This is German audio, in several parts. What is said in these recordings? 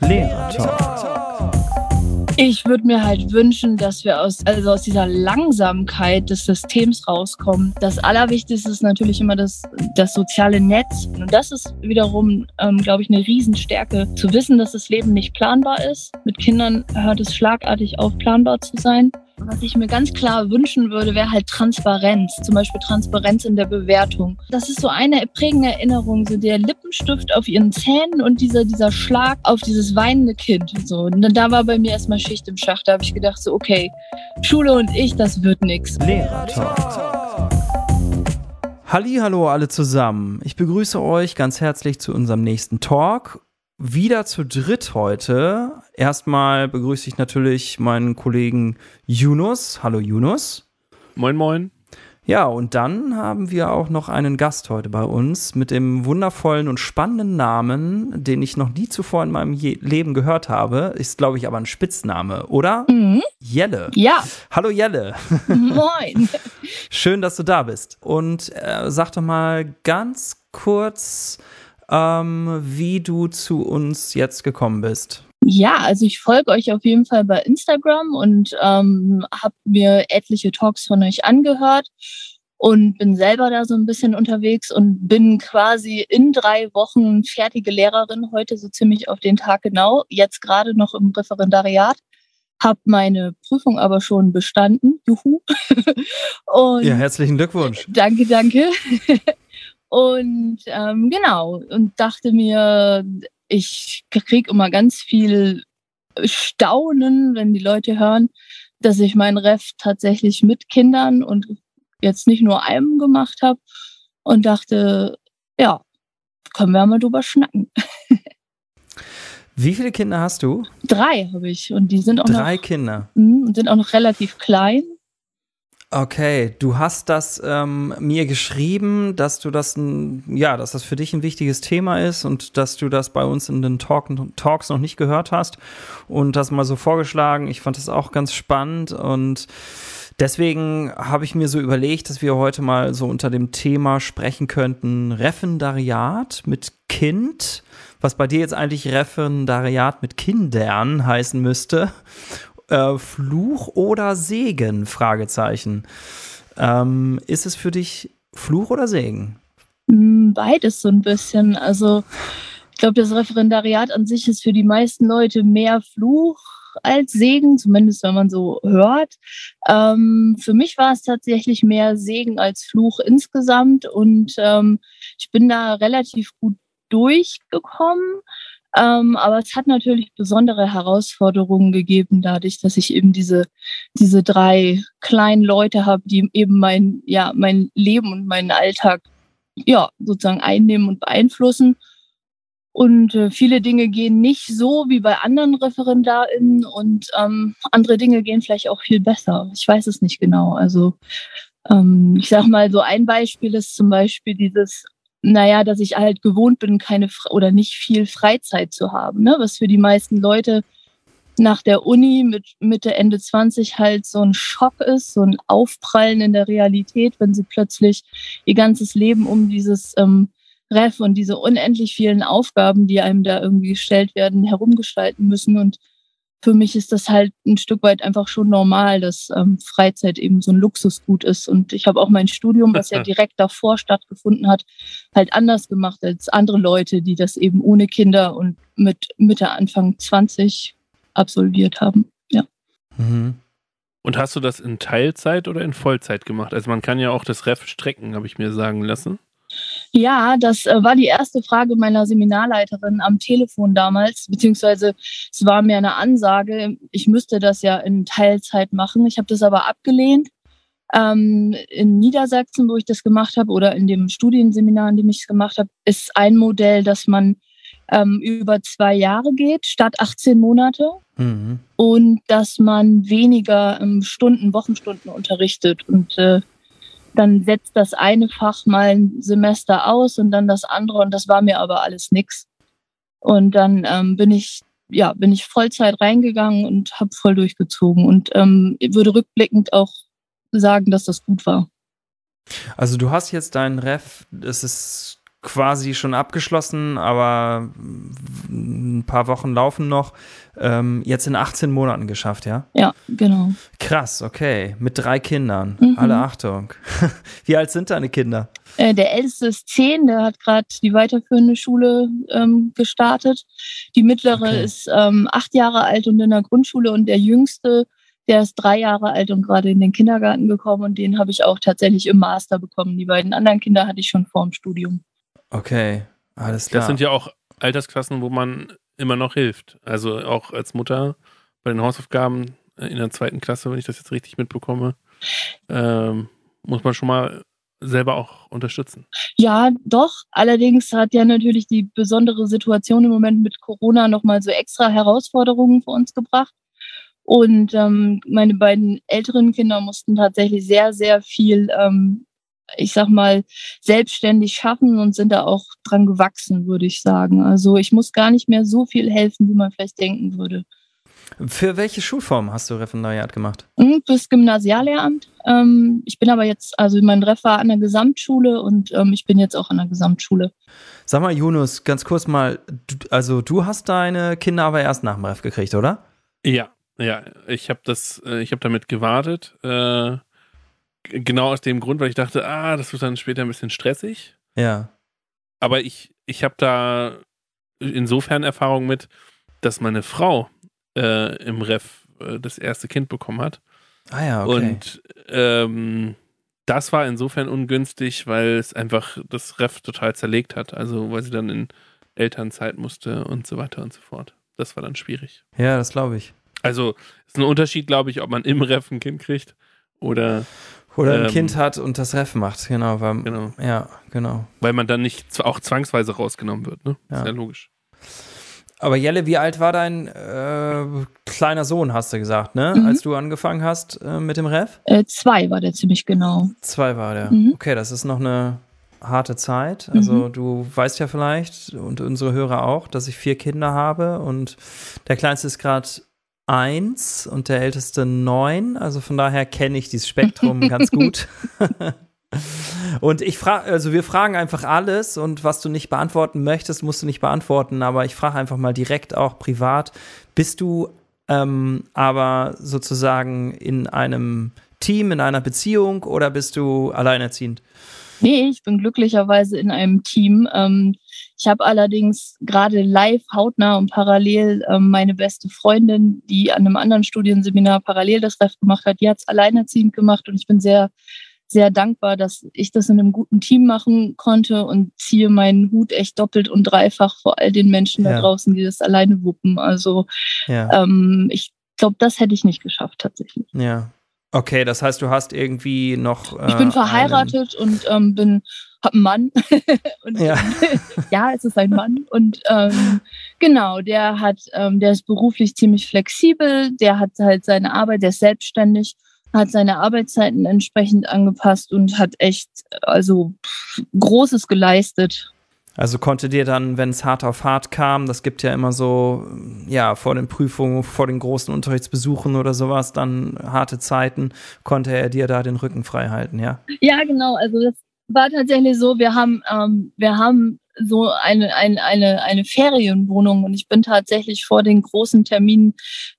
Lehrer. Ich würde mir halt wünschen, dass wir aus, also aus dieser Langsamkeit des Systems rauskommen. Das Allerwichtigste ist natürlich immer das, das soziale Netz. Und das ist wiederum, ähm, glaube ich, eine Riesenstärke, zu wissen, dass das Leben nicht planbar ist. Mit Kindern hört es schlagartig auf, planbar zu sein. Was ich mir ganz klar wünschen würde, wäre halt Transparenz. Zum Beispiel Transparenz in der Bewertung. Das ist so eine prägende Erinnerung, so der Lippenstift auf ihren Zähnen und dieser, dieser Schlag auf dieses weinende Kind. So. Und da war bei mir erstmal Schicht im Schacht. Da habe ich gedacht, so, okay, Schule und ich, das wird nix. Lehrer Talk. Hallo alle zusammen. Ich begrüße euch ganz herzlich zu unserem nächsten Talk wieder zu dritt heute. Erstmal begrüße ich natürlich meinen Kollegen Yunus. Hallo Yunus. Moin, moin. Ja, und dann haben wir auch noch einen Gast heute bei uns mit dem wundervollen und spannenden Namen, den ich noch nie zuvor in meinem Je Leben gehört habe. Ist, glaube ich, aber ein Spitzname, oder? Mhm. Jelle. Ja. Hallo Jelle. Moin. Schön, dass du da bist. Und äh, sag doch mal ganz kurz, ähm, wie du zu uns jetzt gekommen bist. Ja, also ich folge euch auf jeden Fall bei Instagram und ähm, habe mir etliche Talks von euch angehört und bin selber da so ein bisschen unterwegs und bin quasi in drei Wochen fertige Lehrerin, heute so ziemlich auf den Tag genau, jetzt gerade noch im Referendariat. Habe meine Prüfung aber schon bestanden. Juhu. und ja, herzlichen Glückwunsch. Danke, danke. Und ähm, genau, und dachte mir, ich kriege immer ganz viel Staunen, wenn die Leute hören, dass ich meinen Ref tatsächlich mit Kindern und jetzt nicht nur einem gemacht habe und dachte, ja, können wir mal drüber schnacken. Wie viele Kinder hast du? Drei habe ich und die sind auch Drei noch. Kinder. Mh, und sind auch noch relativ klein. Okay, du hast das ähm, mir geschrieben, dass du das, ja, dass das für dich ein wichtiges Thema ist und dass du das bei uns in den Talk, Talks noch nicht gehört hast und das mal so vorgeschlagen. Ich fand das auch ganz spannend und deswegen habe ich mir so überlegt, dass wir heute mal so unter dem Thema sprechen könnten Referendariat mit Kind, was bei dir jetzt eigentlich Referendariat mit Kindern heißen müsste äh, Fluch oder Segen? Fragezeichen. Ähm, ist es für dich Fluch oder Segen? Hm, beides so ein bisschen. Also ich glaube, das Referendariat an sich ist für die meisten Leute mehr Fluch als Segen, zumindest wenn man so hört. Ähm, für mich war es tatsächlich mehr Segen als Fluch insgesamt und ähm, ich bin da relativ gut durchgekommen. Ähm, aber es hat natürlich besondere Herausforderungen gegeben, dadurch, dass ich eben diese, diese drei kleinen Leute habe, die eben mein, ja, mein Leben und meinen Alltag ja, sozusagen einnehmen und beeinflussen. Und äh, viele Dinge gehen nicht so wie bei anderen ReferendarInnen und ähm, andere Dinge gehen vielleicht auch viel besser. Ich weiß es nicht genau. Also ähm, ich sage mal, so ein Beispiel ist zum Beispiel dieses naja, dass ich halt gewohnt bin, keine oder nicht viel Freizeit zu haben, ne? was für die meisten Leute nach der Uni mit Mitte, Ende 20 halt so ein Schock ist, so ein Aufprallen in der Realität, wenn sie plötzlich ihr ganzes Leben um dieses ähm, Ref und diese unendlich vielen Aufgaben, die einem da irgendwie gestellt werden, herumgestalten müssen und für mich ist das halt ein Stück weit einfach schon normal, dass ähm, Freizeit eben so ein Luxusgut ist. Und ich habe auch mein Studium, was ja direkt davor stattgefunden hat, halt anders gemacht als andere Leute, die das eben ohne Kinder und mit Mitte, Anfang 20 absolviert haben. Ja. Mhm. Und hast du das in Teilzeit oder in Vollzeit gemacht? Also man kann ja auch das Ref strecken, habe ich mir sagen lassen. Ja, das äh, war die erste Frage meiner Seminarleiterin am Telefon damals, beziehungsweise es war mir eine Ansage, ich müsste das ja in Teilzeit machen. Ich habe das aber abgelehnt. Ähm, in Niedersachsen, wo ich das gemacht habe, oder in dem Studienseminar, in dem ich es gemacht habe, ist ein Modell, dass man ähm, über zwei Jahre geht, statt 18 Monate. Mhm. Und dass man weniger ähm, Stunden, Wochenstunden unterrichtet. Und äh, dann setzt das eine Fach mal ein Semester aus und dann das andere und das war mir aber alles nix. Und dann ähm, bin ich ja bin ich Vollzeit reingegangen und habe voll durchgezogen und ähm, würde rückblickend auch sagen, dass das gut war. Also du hast jetzt deinen Ref, das ist quasi schon abgeschlossen, aber ein paar Wochen laufen noch. Ähm, jetzt in 18 Monaten geschafft, ja? Ja, genau. Krass, okay. Mit drei Kindern. Mhm. Alle Achtung. Wie alt sind deine Kinder? Äh, der älteste ist zehn, der hat gerade die weiterführende Schule ähm, gestartet. Die mittlere okay. ist ähm, acht Jahre alt und in der Grundschule und der jüngste, der ist drei Jahre alt und gerade in den Kindergarten gekommen und den habe ich auch tatsächlich im Master bekommen. Die beiden anderen Kinder hatte ich schon vor dem Studium. Okay, alles klar. Das sind ja auch Altersklassen, wo man immer noch hilft. Also auch als Mutter bei den Hausaufgaben in der zweiten Klasse, wenn ich das jetzt richtig mitbekomme, ähm, muss man schon mal selber auch unterstützen. Ja, doch. Allerdings hat ja natürlich die besondere Situation im Moment mit Corona nochmal so extra Herausforderungen für uns gebracht. Und ähm, meine beiden älteren Kinder mussten tatsächlich sehr, sehr viel ähm, ich sag mal, selbstständig schaffen und sind da auch dran gewachsen, würde ich sagen. Also ich muss gar nicht mehr so viel helfen, wie man vielleicht denken würde. Für welche Schulform hast du Referendariat gemacht? Hm, fürs Gymnasiallehramt. Ähm, ich bin aber jetzt, also mein Ref war an der Gesamtschule und ähm, ich bin jetzt auch an der Gesamtschule. Sag mal, Yunus, ganz kurz mal, also du hast deine Kinder aber erst nach dem Ref gekriegt, oder? Ja, ja, ich habe das, äh, ich habe damit gewartet. Äh genau aus dem Grund, weil ich dachte, ah, das wird dann später ein bisschen stressig. Ja. Aber ich, ich habe da insofern Erfahrung mit, dass meine Frau äh, im Ref äh, das erste Kind bekommen hat. Ah ja, okay. Und ähm, das war insofern ungünstig, weil es einfach das Ref total zerlegt hat. Also weil sie dann in Elternzeit musste und so weiter und so fort. Das war dann schwierig. Ja, das glaube ich. Also ist ein Unterschied, glaube ich, ob man im Ref ein Kind kriegt oder oder ein ähm, Kind hat und das Ref macht, genau, weil, genau. Ja, genau. Weil man dann nicht auch zwangsweise rausgenommen wird, ne? Ja. Ist ja logisch. Aber Jelle, wie alt war dein äh, kleiner Sohn, hast du gesagt, ne? Mhm. Als du angefangen hast äh, mit dem Ref? Äh, zwei war der ziemlich genau. Zwei war der. Mhm. Okay, das ist noch eine harte Zeit. Also mhm. du weißt ja vielleicht und unsere Hörer auch, dass ich vier Kinder habe und der kleinste ist gerade eins und der älteste neun. Also von daher kenne ich dieses Spektrum ganz gut. Und ich frage, also wir fragen einfach alles und was du nicht beantworten möchtest, musst du nicht beantworten, aber ich frage einfach mal direkt auch privat. Bist du ähm, aber sozusagen in einem Team, in einer Beziehung oder bist du alleinerziehend? Nee, ich bin glücklicherweise in einem Team. Ähm, ich habe allerdings gerade live hautnah und parallel ähm, meine beste Freundin, die an einem anderen Studienseminar parallel das Ref gemacht hat, die hat es alleinerziehend gemacht und ich bin sehr, sehr dankbar, dass ich das in einem guten Team machen konnte und ziehe meinen Hut echt doppelt und dreifach vor all den Menschen ja. da draußen, die das alleine wuppen. Also ja. ähm, ich glaube, das hätte ich nicht geschafft tatsächlich. Ja, Okay, das heißt, du hast irgendwie noch. Äh, ich bin verheiratet einen... und ähm, bin hab einen Mann. und, ja. ja, es ist ein Mann. Und ähm, genau, der hat, ähm, der ist beruflich ziemlich flexibel, der hat halt seine Arbeit, der ist selbstständig, hat seine Arbeitszeiten entsprechend angepasst und hat echt also Großes geleistet. Also konnte dir dann, wenn es hart auf hart kam, das gibt ja immer so, ja, vor den Prüfungen, vor den großen Unterrichtsbesuchen oder sowas, dann harte Zeiten, konnte er dir da den Rücken frei halten, ja? Ja, genau. Also das war tatsächlich so, wir haben, ähm, wir haben so eine, eine, eine, eine Ferienwohnung und ich bin tatsächlich vor den großen Terminen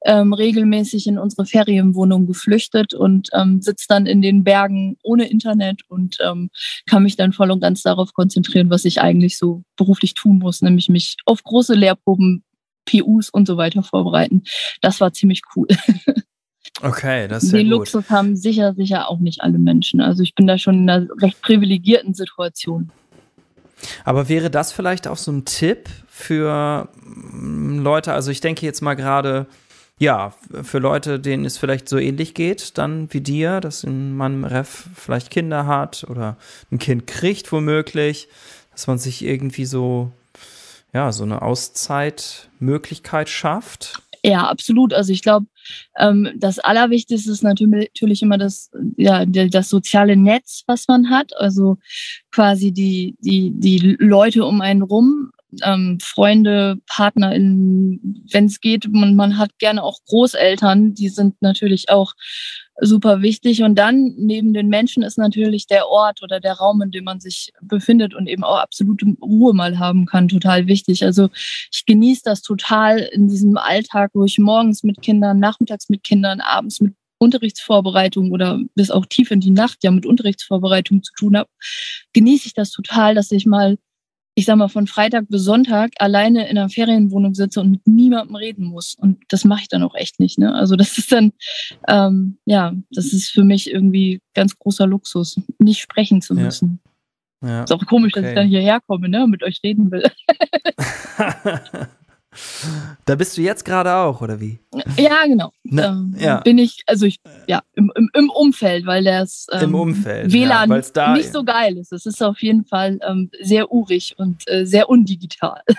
ähm, regelmäßig in unsere Ferienwohnung geflüchtet und ähm, sitze dann in den Bergen ohne Internet und ähm, kann mich dann voll und ganz darauf konzentrieren, was ich eigentlich so beruflich tun muss, nämlich mich auf große Lehrproben, PUs und so weiter vorbereiten. Das war ziemlich cool. Okay, das ist Den ja gut. Luxus haben sicher, sicher auch nicht alle Menschen. Also ich bin da schon in einer recht privilegierten Situation. Aber wäre das vielleicht auch so ein Tipp für mm, Leute? Also ich denke jetzt mal gerade, ja, für Leute, denen es vielleicht so ähnlich geht, dann wie dir, dass man im Ref vielleicht Kinder hat oder ein Kind kriegt womöglich, dass man sich irgendwie so, ja, so eine Auszeitmöglichkeit schafft. Ja, absolut. Also ich glaube, ähm, das Allerwichtigste ist natürlich immer das, ja, das soziale Netz, was man hat. Also quasi die, die, die Leute um einen rum, ähm, Freunde, PartnerInnen, wenn es geht. Man, man hat gerne auch Großeltern, die sind natürlich auch super wichtig. Und dann neben den Menschen ist natürlich der Ort oder der Raum, in dem man sich befindet und eben auch absolute Ruhe mal haben kann, total wichtig. Also ich genieße das total in diesem Alltag, wo ich morgens mit Kindern, nachmittags mit Kindern, abends mit Unterrichtsvorbereitung oder bis auch tief in die Nacht ja mit Unterrichtsvorbereitung zu tun habe, genieße ich das total, dass ich mal ich sag mal, von Freitag bis Sonntag alleine in einer Ferienwohnung sitze und mit niemandem reden muss. Und das mache ich dann auch echt nicht. Ne? Also das ist dann, ähm, ja, das ist für mich irgendwie ganz großer Luxus, nicht sprechen zu müssen. Ja. Ja. Ist auch komisch, okay. dass ich dann hierher komme, ne, und mit euch reden will. Da bist du jetzt gerade auch, oder wie? Ja, genau. Ne, ähm, ja. Bin ich, also ich, ja, im, im, im Umfeld, weil das ähm, Im Umfeld, WLAN ja, da, nicht so geil ist. Es ist auf jeden Fall ähm, sehr urig und äh, sehr undigital.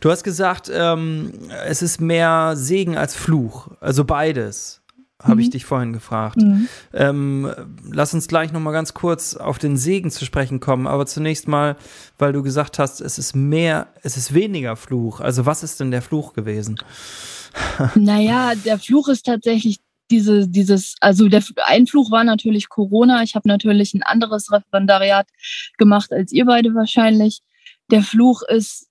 Du hast gesagt, ähm, es ist mehr Segen als Fluch, also beides habe ich mhm. dich vorhin gefragt. Mhm. Ähm, lass uns gleich noch mal ganz kurz auf den Segen zu sprechen kommen, aber zunächst mal, weil du gesagt hast, es ist mehr, es ist weniger Fluch. Also was ist denn der Fluch gewesen? naja, der Fluch ist tatsächlich diese, dieses, also der Einfluch war natürlich Corona. Ich habe natürlich ein anderes Referendariat gemacht als ihr beide wahrscheinlich. Der Fluch ist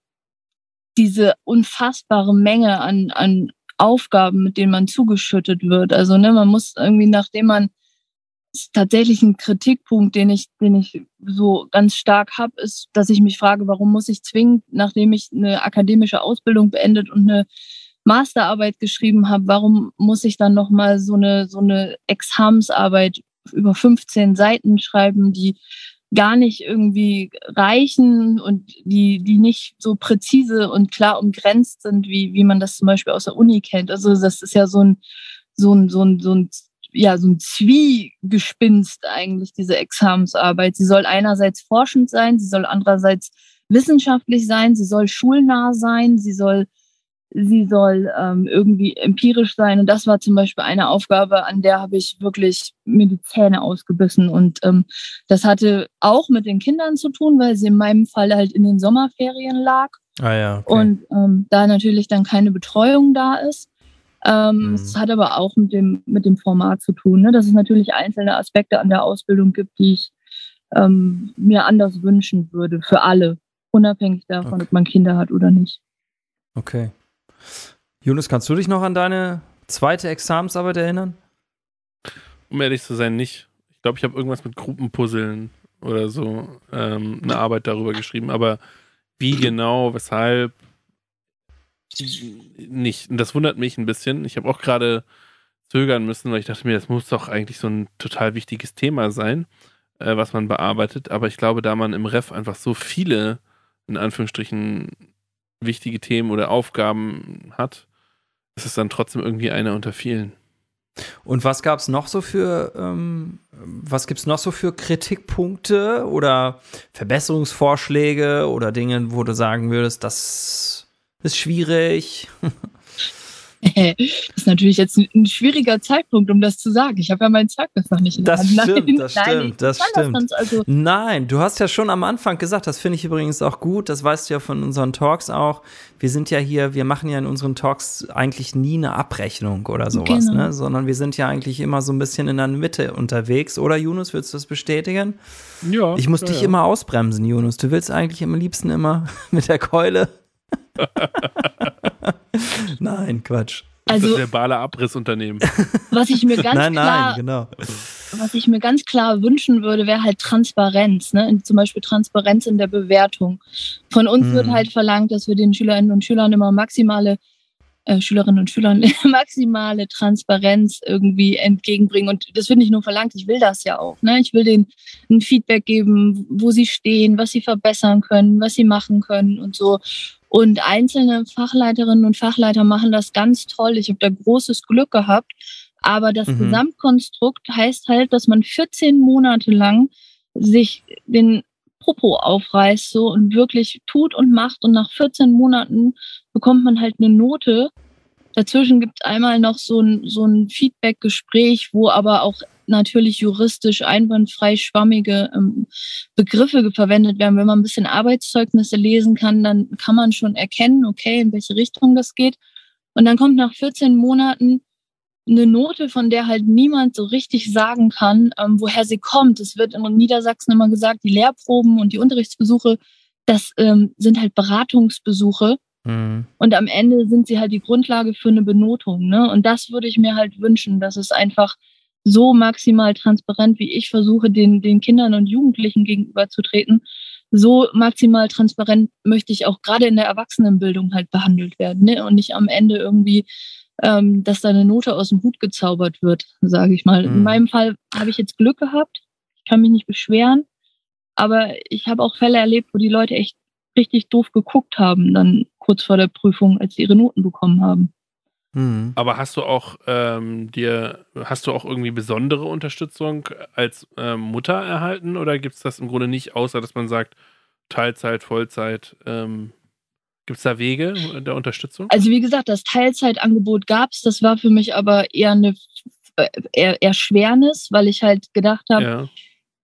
diese unfassbare Menge an, an Aufgaben, mit denen man zugeschüttet wird. Also ne, man muss irgendwie, nachdem man tatsächlich ein Kritikpunkt, den ich, den ich so ganz stark habe, ist, dass ich mich frage, warum muss ich zwingend, nachdem ich eine akademische Ausbildung beendet und eine Masterarbeit geschrieben habe, warum muss ich dann noch mal so eine so eine Examensarbeit über 15 Seiten schreiben, die gar nicht irgendwie reichen und die, die nicht so präzise und klar umgrenzt sind, wie, wie man das zum Beispiel aus der Uni kennt. Also das ist ja so ein, so ein, so ein, so ein ja, so ein Zwiegespinst eigentlich, diese Examensarbeit. Sie soll einerseits forschend sein, sie soll andererseits wissenschaftlich sein, sie soll schulnah sein, sie soll sie soll ähm, irgendwie empirisch sein. Und das war zum Beispiel eine Aufgabe, an der habe ich wirklich mir die Zähne ausgebissen. Und ähm, das hatte auch mit den Kindern zu tun, weil sie in meinem Fall halt in den Sommerferien lag. Ah ja. Okay. Und ähm, da natürlich dann keine Betreuung da ist. Ähm, mhm. Es hat aber auch mit dem, mit dem Format zu tun, ne? dass es natürlich einzelne Aspekte an der Ausbildung gibt, die ich ähm, mir anders wünschen würde, für alle, unabhängig davon, okay. ob man Kinder hat oder nicht. Okay. Jonas, kannst du dich noch an deine zweite Examensarbeit erinnern? Um ehrlich zu sein, nicht. Ich glaube, ich habe irgendwas mit Gruppenpuzzeln oder so ähm, eine Arbeit darüber geschrieben, aber wie genau, weshalb, nicht. Und das wundert mich ein bisschen. Ich habe auch gerade zögern müssen, weil ich dachte mir, das muss doch eigentlich so ein total wichtiges Thema sein, äh, was man bearbeitet. Aber ich glaube, da man im Ref einfach so viele, in Anführungsstrichen, wichtige Themen oder Aufgaben hat, ist es dann trotzdem irgendwie einer unter vielen. Und was gab es noch so für, ähm, was gibt es noch so für Kritikpunkte oder Verbesserungsvorschläge oder Dinge, wo du sagen würdest, das ist schwierig? das ist natürlich jetzt ein, schwieriger Zeitpunkt, um das zu sagen. Ich habe ja mein Zeugnis noch nicht in der das Hand. Stimmt, nein, das stimmt, das stimmt. Das also nein, du hast ja schon am Anfang gesagt, das finde ich übrigens auch gut, das weißt du ja von unseren Talks auch. Wir sind ja hier, wir machen ja in unseren Talks eigentlich nie eine Abrechnung oder sowas, genau. ne? sondern wir sind ja eigentlich immer so ein bisschen in der Mitte unterwegs. Oder Yunus, willst du das bestätigen? Ja. Ich muss ja, dich ja. immer ausbremsen, Yunus. Du willst eigentlich am liebsten immer mit der Keule Nein, Quatsch. Also, das verbale Abrissunternehmen. Was ich mir ganz nein, klar, nein, genau. was ich mir ganz klar wünschen würde, wäre halt Transparenz, ne? Zum Beispiel Transparenz in der Bewertung. Von uns hm. wird halt verlangt, dass wir den Schülerinnen und Schülern immer maximale äh, Schülerinnen und Schülern maximale Transparenz irgendwie entgegenbringen. Und das wird nicht nur verlangt, ich will das ja auch. Ne? Ich will denen ein Feedback geben, wo sie stehen, was sie verbessern können, was sie machen können und so. Und einzelne Fachleiterinnen und Fachleiter machen das ganz toll. Ich habe da großes Glück gehabt. Aber das mhm. Gesamtkonstrukt heißt halt, dass man 14 Monate lang sich den Popo aufreißt so und wirklich tut und macht. Und nach 14 Monaten bekommt man halt eine Note. Dazwischen gibt es einmal noch so ein, so ein Feedback-Gespräch, wo aber auch natürlich juristisch einwandfrei schwammige ähm, Begriffe verwendet werden. Wenn man ein bisschen Arbeitszeugnisse lesen kann, dann kann man schon erkennen, okay, in welche Richtung das geht. Und dann kommt nach 14 Monaten eine Note, von der halt niemand so richtig sagen kann, ähm, woher sie kommt. Es wird in Niedersachsen immer gesagt, die Lehrproben und die Unterrichtsbesuche, das ähm, sind halt Beratungsbesuche. Mhm. Und am Ende sind sie halt die Grundlage für eine Benotung. Ne? Und das würde ich mir halt wünschen, dass es einfach so maximal transparent, wie ich versuche, den, den Kindern und Jugendlichen gegenüberzutreten, so maximal transparent möchte ich auch gerade in der Erwachsenenbildung halt behandelt werden. Ne? Und nicht am Ende irgendwie ähm, dass da eine Note aus dem Hut gezaubert wird, sage ich mal. Mhm. In meinem Fall habe ich jetzt Glück gehabt. Ich kann mich nicht beschweren. Aber ich habe auch Fälle erlebt, wo die Leute echt richtig doof geguckt haben, dann kurz vor der Prüfung, als sie ihre Noten bekommen haben. Mhm. Aber hast du auch ähm, dir, hast du auch irgendwie besondere Unterstützung als ähm, Mutter erhalten oder gibt es das im Grunde nicht, außer dass man sagt, Teilzeit, Vollzeit, ähm, Gibt es da Wege der Unterstützung? Also wie gesagt, das Teilzeitangebot gab es. Das war für mich aber eher eine äh, eher, Erschwernis, weil ich halt gedacht habe, ja.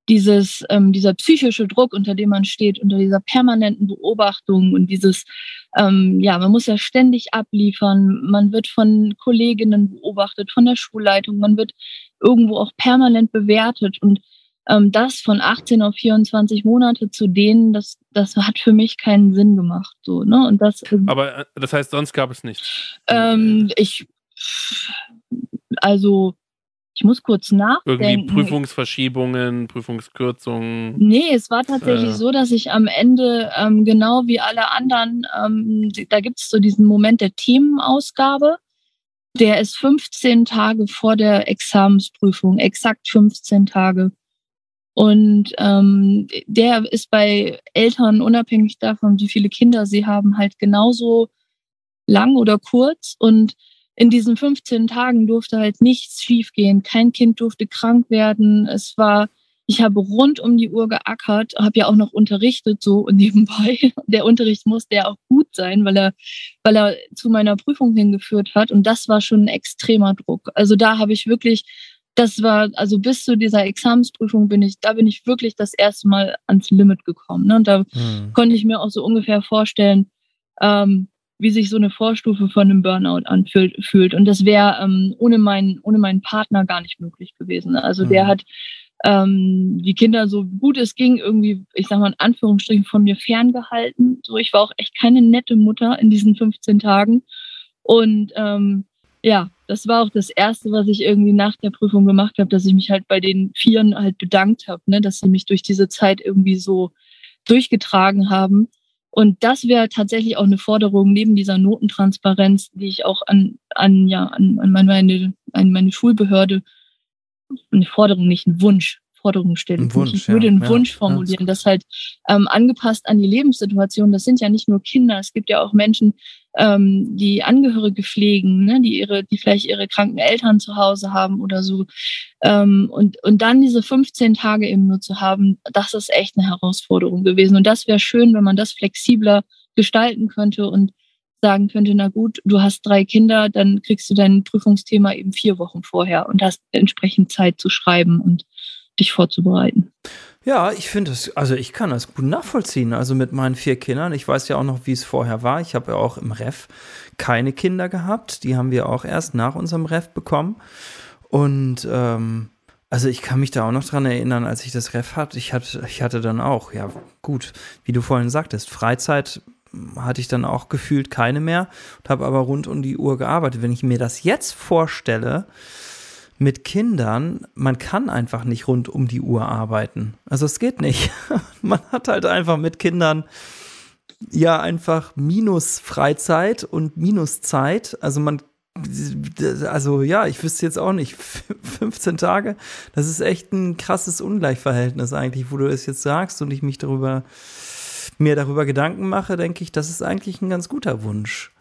dieses, ähm, dieser psychische Druck, unter dem man steht, unter dieser permanenten Beobachtung und dieses, ähm, ja, man muss ja ständig abliefern, man wird von Kolleginnen beobachtet, von der Schulleitung, man wird irgendwo auch permanent bewertet und ähm, das von 18 auf 24 Monate zu dehnen, das, das hat für mich keinen Sinn gemacht. So, ne? Und das, ähm, Aber äh, das heißt, sonst gab es nichts? Ähm, ich, also, ich muss kurz nachdenken. Irgendwie Prüfungsverschiebungen, Prüfungskürzungen. Nee, es war tatsächlich äh. so, dass ich am Ende, ähm, genau wie alle anderen, ähm, da gibt es so diesen Moment der Themenausgabe. Der ist 15 Tage vor der Examensprüfung, exakt 15 Tage. Und ähm, der ist bei Eltern, unabhängig davon, wie viele Kinder sie haben, halt genauso lang oder kurz. Und in diesen 15 Tagen durfte halt nichts schiefgehen. Kein Kind durfte krank werden. Es war, ich habe rund um die Uhr geackert, habe ja auch noch unterrichtet so nebenbei. Der Unterricht musste ja auch gut sein, weil er, weil er zu meiner Prüfung hingeführt hat. Und das war schon ein extremer Druck. Also da habe ich wirklich das war, also bis zu dieser Examensprüfung bin ich, da bin ich wirklich das erste Mal ans Limit gekommen. Ne? Und da mhm. konnte ich mir auch so ungefähr vorstellen, ähm, wie sich so eine Vorstufe von einem Burnout anfühlt. Und das wäre ähm, ohne, meinen, ohne meinen Partner gar nicht möglich gewesen. Also mhm. der hat ähm, die Kinder so gut es ging irgendwie, ich sag mal in Anführungsstrichen, von mir ferngehalten. So, ich war auch echt keine nette Mutter in diesen 15 Tagen. Und ähm, ja, das war auch das Erste, was ich irgendwie nach der Prüfung gemacht habe, dass ich mich halt bei den Vieren halt bedankt habe, ne, dass sie mich durch diese Zeit irgendwie so durchgetragen haben. Und das wäre tatsächlich auch eine Forderung neben dieser Notentransparenz, die ich auch an, an, ja, an, an meine, an meine Schulbehörde, eine Forderung, nicht ein Wunsch, Forderung stellen. Wunsch, ich würde einen ja, Wunsch formulieren, ja. das halt ähm, angepasst an die Lebenssituation. Das sind ja nicht nur Kinder, es gibt ja auch Menschen, ähm, die Angehörige pflegen, ne, die ihre, die vielleicht ihre kranken Eltern zu Hause haben oder so. Ähm, und, und dann diese 15 Tage eben nur zu haben, das ist echt eine Herausforderung gewesen. Und das wäre schön, wenn man das flexibler gestalten könnte und sagen könnte, na gut, du hast drei Kinder, dann kriegst du dein Prüfungsthema eben vier Wochen vorher und hast entsprechend Zeit zu schreiben und dich vorzubereiten. Ja, ich finde es, also ich kann das gut nachvollziehen. Also mit meinen vier Kindern, ich weiß ja auch noch, wie es vorher war. Ich habe ja auch im Ref keine Kinder gehabt. Die haben wir auch erst nach unserem Ref bekommen. Und ähm, also ich kann mich da auch noch dran erinnern, als ich das Ref hatte. Ich hatte, ich hatte dann auch, ja gut, wie du vorhin sagtest, Freizeit hatte ich dann auch gefühlt keine mehr und habe aber rund um die Uhr gearbeitet. Wenn ich mir das jetzt vorstelle, mit Kindern, man kann einfach nicht rund um die Uhr arbeiten. Also es geht nicht. man hat halt einfach mit Kindern ja einfach minus Freizeit und minus Zeit. Also man also ja, ich wüsste jetzt auch nicht, 15 Tage, das ist echt ein krasses Ungleichverhältnis eigentlich, wo du es jetzt sagst und ich mich darüber, mir darüber Gedanken mache, denke ich, das ist eigentlich ein ganz guter Wunsch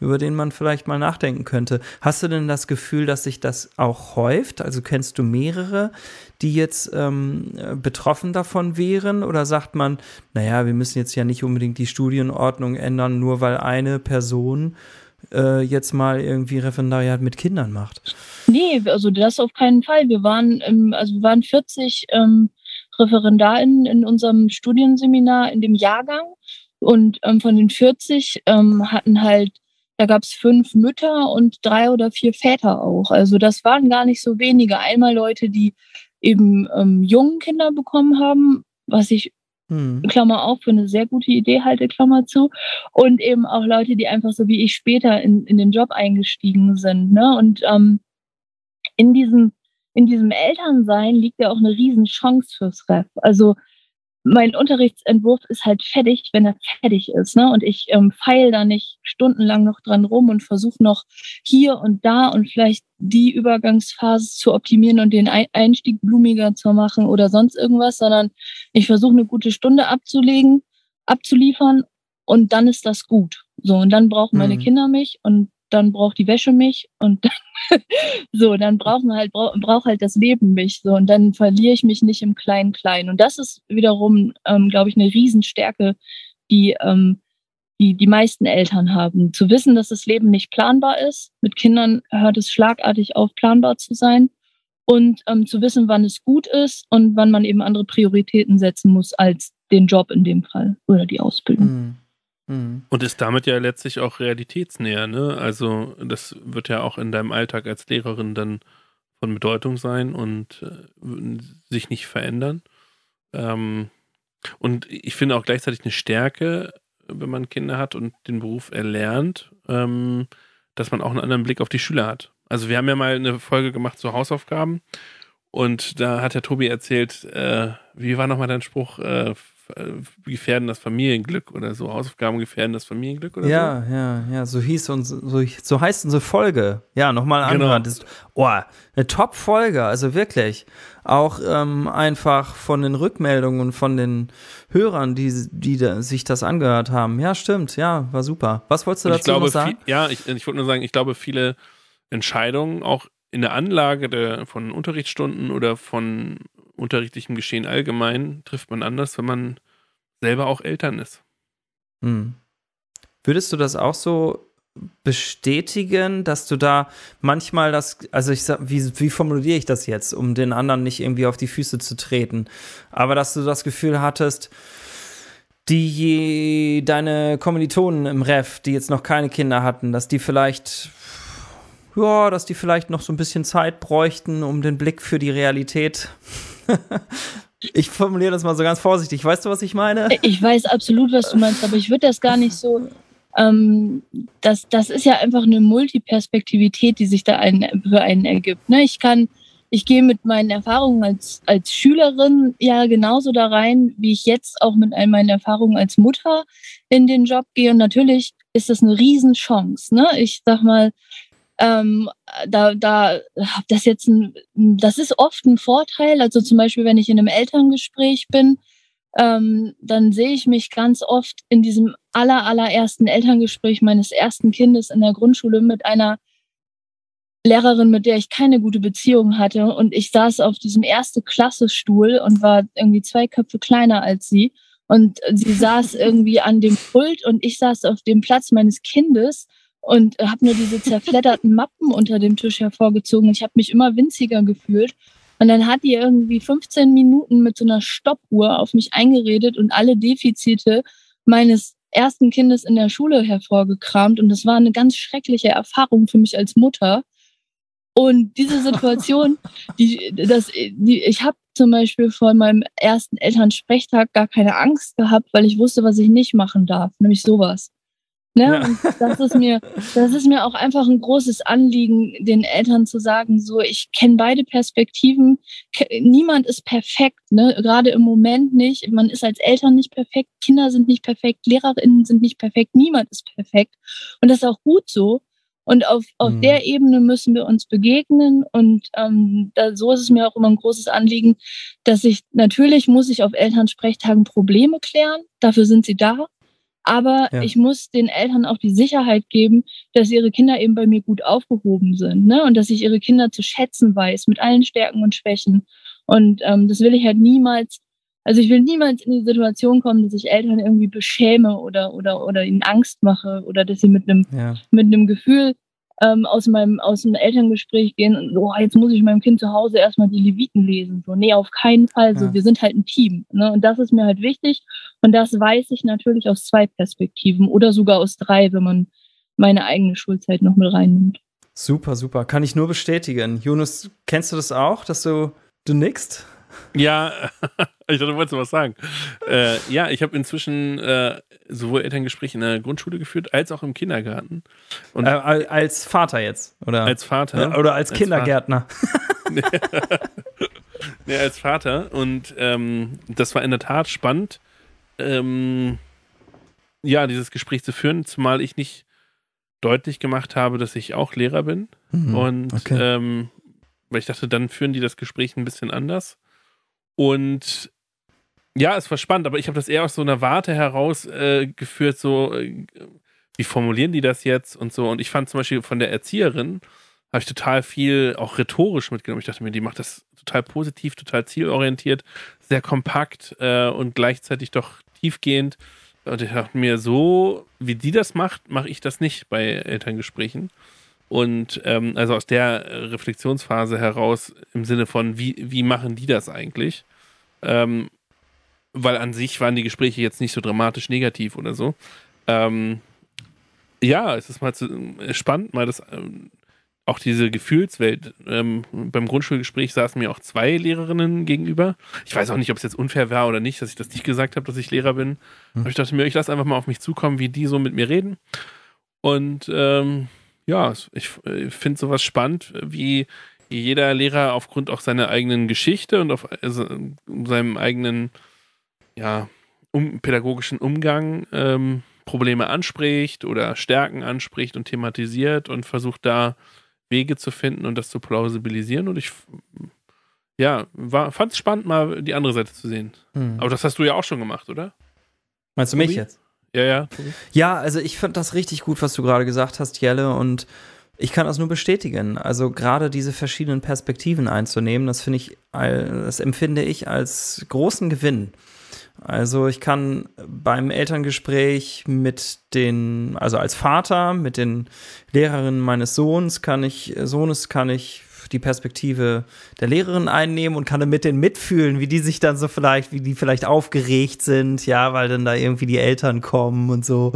über den man vielleicht mal nachdenken könnte. Hast du denn das Gefühl, dass sich das auch häuft? Also kennst du mehrere, die jetzt ähm, betroffen davon wären? Oder sagt man, naja, wir müssen jetzt ja nicht unbedingt die Studienordnung ändern, nur weil eine Person äh, jetzt mal irgendwie Referendariat mit Kindern macht? Nee, also das auf keinen Fall. Wir waren, also wir waren 40 ähm, ReferendarInnen in unserem Studienseminar in dem Jahrgang. Und ähm, von den 40 ähm, hatten halt da gab es fünf Mütter und drei oder vier Väter auch. Also das waren gar nicht so wenige. Einmal Leute, die eben ähm, jungen Kinder bekommen haben, was ich hm. Klammer auf, für eine sehr gute Idee halte, Klammer zu. Und eben auch Leute, die einfach so wie ich später in, in den Job eingestiegen sind. Ne? Und ähm, in diesem, in diesem Elternsein liegt ja auch eine Riesenchance fürs Ref. Also mein Unterrichtsentwurf ist halt fertig, wenn er fertig ist. Ne? Und ich ähm, feile da nicht stundenlang noch dran rum und versuche noch hier und da und vielleicht die Übergangsphase zu optimieren und den Einstieg blumiger zu machen oder sonst irgendwas, sondern ich versuche eine gute Stunde abzulegen, abzuliefern und dann ist das gut. So, und dann brauchen meine mhm. Kinder mich und dann braucht die Wäsche mich und dann so, dann brauchen halt, braucht brauch halt das Leben mich. So, und dann verliere ich mich nicht im Klein-Klein. Und das ist wiederum, ähm, glaube ich, eine Riesenstärke, die, ähm, die die meisten Eltern haben. Zu wissen, dass das Leben nicht planbar ist. Mit Kindern hört es schlagartig auf, planbar zu sein. Und ähm, zu wissen, wann es gut ist und wann man eben andere Prioritäten setzen muss als den Job in dem Fall oder die Ausbildung. Mhm. Mhm. Und ist damit ja letztlich auch realitätsnäher, ne? Also das wird ja auch in deinem Alltag als Lehrerin dann von Bedeutung sein und äh, sich nicht verändern. Ähm, und ich finde auch gleichzeitig eine Stärke, wenn man Kinder hat und den Beruf erlernt, ähm, dass man auch einen anderen Blick auf die Schüler hat. Also wir haben ja mal eine Folge gemacht zu Hausaufgaben und da hat der Tobi erzählt, äh, wie war nochmal dein Spruch, äh, gefährden das Familienglück oder so. Hausaufgaben gefährden das Familienglück oder ja, so. Ja, ja, ja. So hieß uns, so, so heißt unsere Folge. Ja, nochmal genau. anhören. Das, oh, eine Top-Folge, also wirklich. Auch ähm, einfach von den Rückmeldungen von den Hörern, die, die da, sich das angehört haben. Ja, stimmt, ja, war super. Was wolltest du dazu glaube, noch sagen? Viel, ja, ich, ich wollte nur sagen, ich glaube, viele Entscheidungen auch in der Anlage der, von Unterrichtsstunden oder von unterrichtlichem Geschehen allgemein trifft man anders, wenn man selber auch Eltern ist. Hm. Würdest du das auch so bestätigen, dass du da manchmal das, also ich sag, wie, wie formuliere ich das jetzt, um den anderen nicht irgendwie auf die Füße zu treten, aber dass du das Gefühl hattest, die deine Kommilitonen im Ref, die jetzt noch keine Kinder hatten, dass die vielleicht ja, dass die vielleicht noch so ein bisschen Zeit bräuchten, um den Blick für die Realität ich formuliere das mal so ganz vorsichtig. Weißt du, was ich meine? Ich weiß absolut, was du meinst, aber ich würde das gar nicht so. Ähm, das, das ist ja einfach eine Multiperspektivität, die sich da einen, für einen ergibt. Ne? Ich kann, ich gehe mit meinen Erfahrungen als, als Schülerin ja genauso da rein, wie ich jetzt auch mit meinen Erfahrungen als Mutter in den Job gehe. Und natürlich ist das eine Riesenchance. Ne? Ich sag mal, ähm, da, da, das jetzt ein, das ist oft ein Vorteil. Also zum Beispiel, wenn ich in einem Elterngespräch bin, ähm, dann sehe ich mich ganz oft in diesem aller, allerersten Elterngespräch meines ersten Kindes in der Grundschule mit einer Lehrerin, mit der ich keine gute Beziehung hatte. Und ich saß auf diesem erste Klassestuhl und war irgendwie zwei Köpfe kleiner als sie. Und sie saß irgendwie an dem Pult und ich saß auf dem Platz meines Kindes und habe nur diese zerfledderten Mappen unter dem Tisch hervorgezogen. Ich habe mich immer winziger gefühlt. Und dann hat die irgendwie 15 Minuten mit so einer Stoppuhr auf mich eingeredet und alle Defizite meines ersten Kindes in der Schule hervorgekramt. Und das war eine ganz schreckliche Erfahrung für mich als Mutter. Und diese Situation, die, das, die, ich habe zum Beispiel vor meinem ersten Elternsprechtag gar keine Angst gehabt, weil ich wusste, was ich nicht machen darf, nämlich sowas. Ne? Ja. Und das ist mir, das ist mir auch einfach ein großes Anliegen, den Eltern zu sagen, so, ich kenne beide Perspektiven. Niemand ist perfekt, ne? Gerade im Moment nicht. Man ist als Eltern nicht perfekt, Kinder sind nicht perfekt, LehrerInnen sind nicht perfekt, niemand ist perfekt. Und das ist auch gut so. Und auf, auf mhm. der Ebene müssen wir uns begegnen. Und ähm, da, so ist es mir auch immer ein großes Anliegen, dass ich, natürlich muss ich auf Elternsprechtagen Probleme klären. Dafür sind sie da. Aber ja. ich muss den Eltern auch die Sicherheit geben, dass ihre Kinder eben bei mir gut aufgehoben sind ne? und dass ich ihre Kinder zu schätzen weiß mit allen Stärken und Schwächen. Und ähm, das will ich halt niemals, also ich will niemals in die Situation kommen, dass ich Eltern irgendwie beschäme oder, oder, oder ihnen Angst mache oder dass sie mit einem, ja. mit einem Gefühl ähm, aus meinem aus dem Elterngespräch gehen und oh, jetzt muss ich meinem Kind zu Hause erstmal die Leviten lesen. So, nee, auf keinen Fall. So, ja. wir sind halt ein Team. Ne? Und das ist mir halt wichtig. Und das weiß ich natürlich aus zwei Perspektiven oder sogar aus drei, wenn man meine eigene Schulzeit noch mit reinnimmt. Super, super. Kann ich nur bestätigen. Jonas, kennst du das auch, dass du, du nickst? Ja, ich dachte, du wolltest was sagen. Äh, ja, ich habe inzwischen äh, sowohl Elterngespräche in der Grundschule geführt, als auch im Kindergarten. Und äh, als Vater jetzt, oder? Als Vater. oder als, als Kindergärtner. nee, als Vater. Und ähm, das war in der Tat spannend, ähm, ja, dieses Gespräch zu führen, zumal ich nicht deutlich gemacht habe, dass ich auch Lehrer bin. Mhm, und okay. ähm, weil ich dachte, dann führen die das Gespräch ein bisschen anders. Und ja, es war spannend, aber ich habe das eher aus so einer Warte heraus äh, so äh, wie formulieren die das jetzt und so. Und ich fand zum Beispiel von der Erzieherin, habe ich total viel auch rhetorisch mitgenommen. Ich dachte mir, die macht das total positiv, total zielorientiert, sehr kompakt äh, und gleichzeitig doch tiefgehend. Und ich dachte mir, so wie die das macht, mache ich das nicht bei Elterngesprächen. Und ähm, also aus der Reflexionsphase heraus im Sinne von, wie, wie machen die das eigentlich? Ähm, weil an sich waren die Gespräche jetzt nicht so dramatisch negativ oder so. Ähm, ja, es ist mal zu, spannend, mal das, ähm, auch diese Gefühlswelt. Ähm, beim Grundschulgespräch saßen mir auch zwei Lehrerinnen gegenüber. Ich weiß auch nicht, ob es jetzt unfair war oder nicht, dass ich das nicht gesagt habe, dass ich Lehrer bin. Hm. Aber ich dachte mir, ich lasse einfach mal auf mich zukommen, wie die so mit mir reden. Und ähm, ja, ich, ich finde sowas spannend, wie jeder Lehrer aufgrund auch seiner eigenen Geschichte und auf also, seinem eigenen ja, um, pädagogischen Umgang ähm, Probleme anspricht oder Stärken anspricht und thematisiert und versucht da Wege zu finden und das zu plausibilisieren. Und ich ja, fand es spannend, mal die andere Seite zu sehen. Hm. Aber das hast du ja auch schon gemacht, oder? Meinst du mich jetzt? Ja, ja. Ja, also ich fand das richtig gut, was du gerade gesagt hast, Jelle, und ich kann das nur bestätigen. Also gerade diese verschiedenen Perspektiven einzunehmen, das finde ich, das empfinde ich als großen Gewinn. Also ich kann beim Elterngespräch mit den, also als Vater, mit den Lehrerinnen meines Sohns, kann ich, Sohnes kann ich die Perspektive der Lehrerin einnehmen und kann dann mit denen mitfühlen, wie die sich dann so vielleicht, wie die vielleicht aufgeregt sind, ja, weil dann da irgendwie die Eltern kommen und so.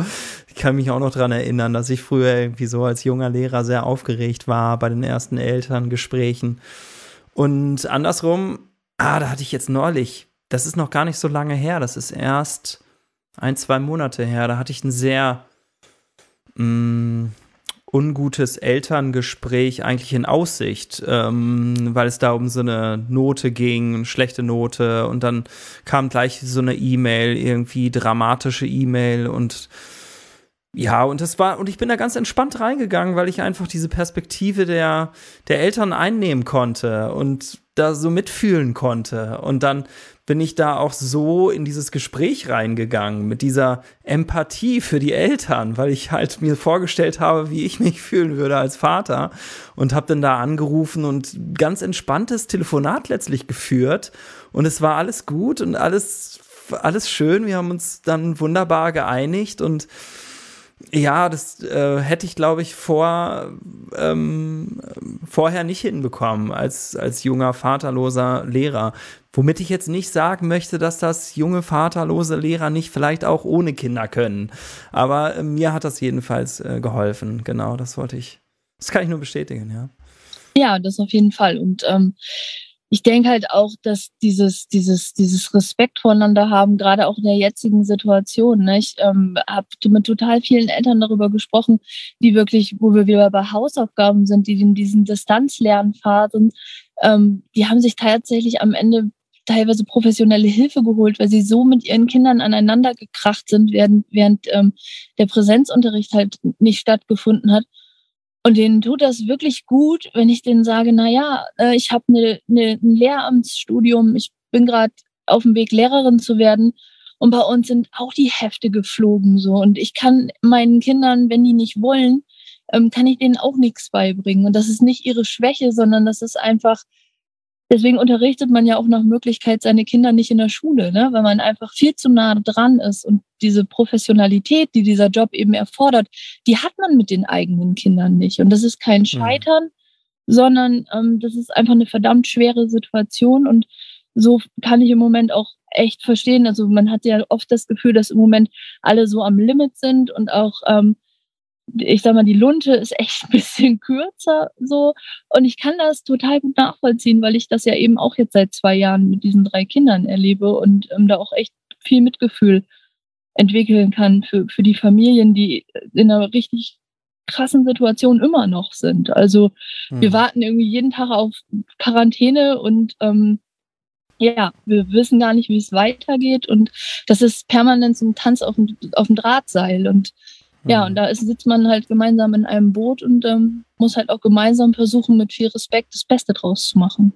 Ich kann mich auch noch dran erinnern, dass ich früher irgendwie so als junger Lehrer sehr aufgeregt war bei den ersten Elterngesprächen. Und andersrum, ah, da hatte ich jetzt neulich, das ist noch gar nicht so lange her, das ist erst ein, zwei Monate her, da hatte ich ein sehr, mh, mm, ungutes Elterngespräch eigentlich in Aussicht, ähm, weil es da um so eine Note ging, schlechte Note und dann kam gleich so eine E-Mail, irgendwie dramatische E-Mail und ja, und das war, und ich bin da ganz entspannt reingegangen, weil ich einfach diese Perspektive der, der Eltern einnehmen konnte und da so mitfühlen konnte. Und dann bin ich da auch so in dieses Gespräch reingegangen mit dieser Empathie für die Eltern, weil ich halt mir vorgestellt habe, wie ich mich fühlen würde als Vater und habe dann da angerufen und ganz entspanntes Telefonat letztlich geführt und es war alles gut und alles alles schön. Wir haben uns dann wunderbar geeinigt und ja, das äh, hätte ich, glaube ich, vor, ähm, vorher nicht hinbekommen als, als junger, vaterloser Lehrer. Womit ich jetzt nicht sagen möchte, dass das junge, vaterlose Lehrer nicht vielleicht auch ohne Kinder können. Aber äh, mir hat das jedenfalls äh, geholfen. Genau, das wollte ich. Das kann ich nur bestätigen, ja. Ja, das auf jeden Fall. Und ähm, ich denke halt auch, dass dieses, dieses, dieses Respekt voneinander haben, gerade auch in der jetzigen Situation. Ne? Ich ähm, habe mit total vielen Eltern darüber gesprochen, die wirklich, wo wir wieder bei Hausaufgaben sind, die in diesen Distanzlernphasen, ähm, die haben sich tatsächlich am Ende teilweise professionelle Hilfe geholt, weil sie so mit ihren Kindern aneinander gekracht sind, während, während ähm, der Präsenzunterricht halt nicht stattgefunden hat. Und denen tut das wirklich gut, wenn ich denen sage, na ja, äh, ich habe ne, ne, ein Lehramtsstudium, ich bin gerade auf dem Weg, Lehrerin zu werden. Und bei uns sind auch die Hefte geflogen so. Und ich kann meinen Kindern, wenn die nicht wollen, ähm, kann ich denen auch nichts beibringen. Und das ist nicht ihre Schwäche, sondern das ist einfach Deswegen unterrichtet man ja auch nach Möglichkeit seine Kinder nicht in der Schule, ne? weil man einfach viel zu nah dran ist. Und diese Professionalität, die dieser Job eben erfordert, die hat man mit den eigenen Kindern nicht. Und das ist kein mhm. Scheitern, mhm. sondern ähm, das ist einfach eine verdammt schwere Situation. Und so kann ich im Moment auch echt verstehen. Also man hat ja oft das Gefühl, dass im Moment alle so am Limit sind und auch ähm, ich sag mal, die Lunte ist echt ein bisschen kürzer so. Und ich kann das total gut nachvollziehen, weil ich das ja eben auch jetzt seit zwei Jahren mit diesen drei Kindern erlebe und ähm, da auch echt viel Mitgefühl entwickeln kann für, für die Familien, die in einer richtig krassen Situation immer noch sind. Also hm. wir warten irgendwie jeden Tag auf Quarantäne und ähm, ja, wir wissen gar nicht, wie es weitergeht. Und das ist permanent so ein Tanz auf dem, auf dem Drahtseil. Und ja, mhm. und da ist, sitzt man halt gemeinsam in einem Boot und ähm, muss halt auch gemeinsam versuchen, mit viel Respekt das Beste draus zu machen.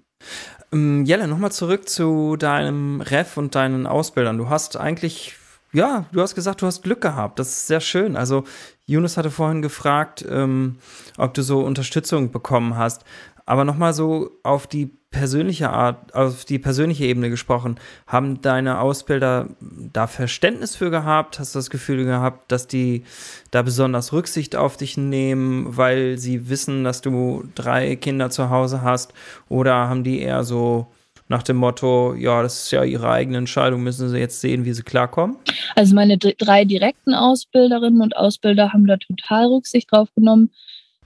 Ähm, Jelle, nochmal zurück zu deinem Ref und deinen Ausbildern. Du hast eigentlich, ja, du hast gesagt, du hast Glück gehabt. Das ist sehr schön. Also, Yunus hatte vorhin gefragt, ähm, ob du so Unterstützung bekommen hast. Aber nochmal so auf die persönliche Art, auf die persönliche Ebene gesprochen, haben deine Ausbilder da Verständnis für gehabt? Hast du das Gefühl gehabt, dass die da besonders Rücksicht auf dich nehmen, weil sie wissen, dass du drei Kinder zu Hause hast? Oder haben die eher so nach dem Motto, ja, das ist ja ihre eigene Entscheidung, müssen sie jetzt sehen, wie sie klarkommen? Also meine drei direkten Ausbilderinnen und Ausbilder haben da total Rücksicht drauf genommen.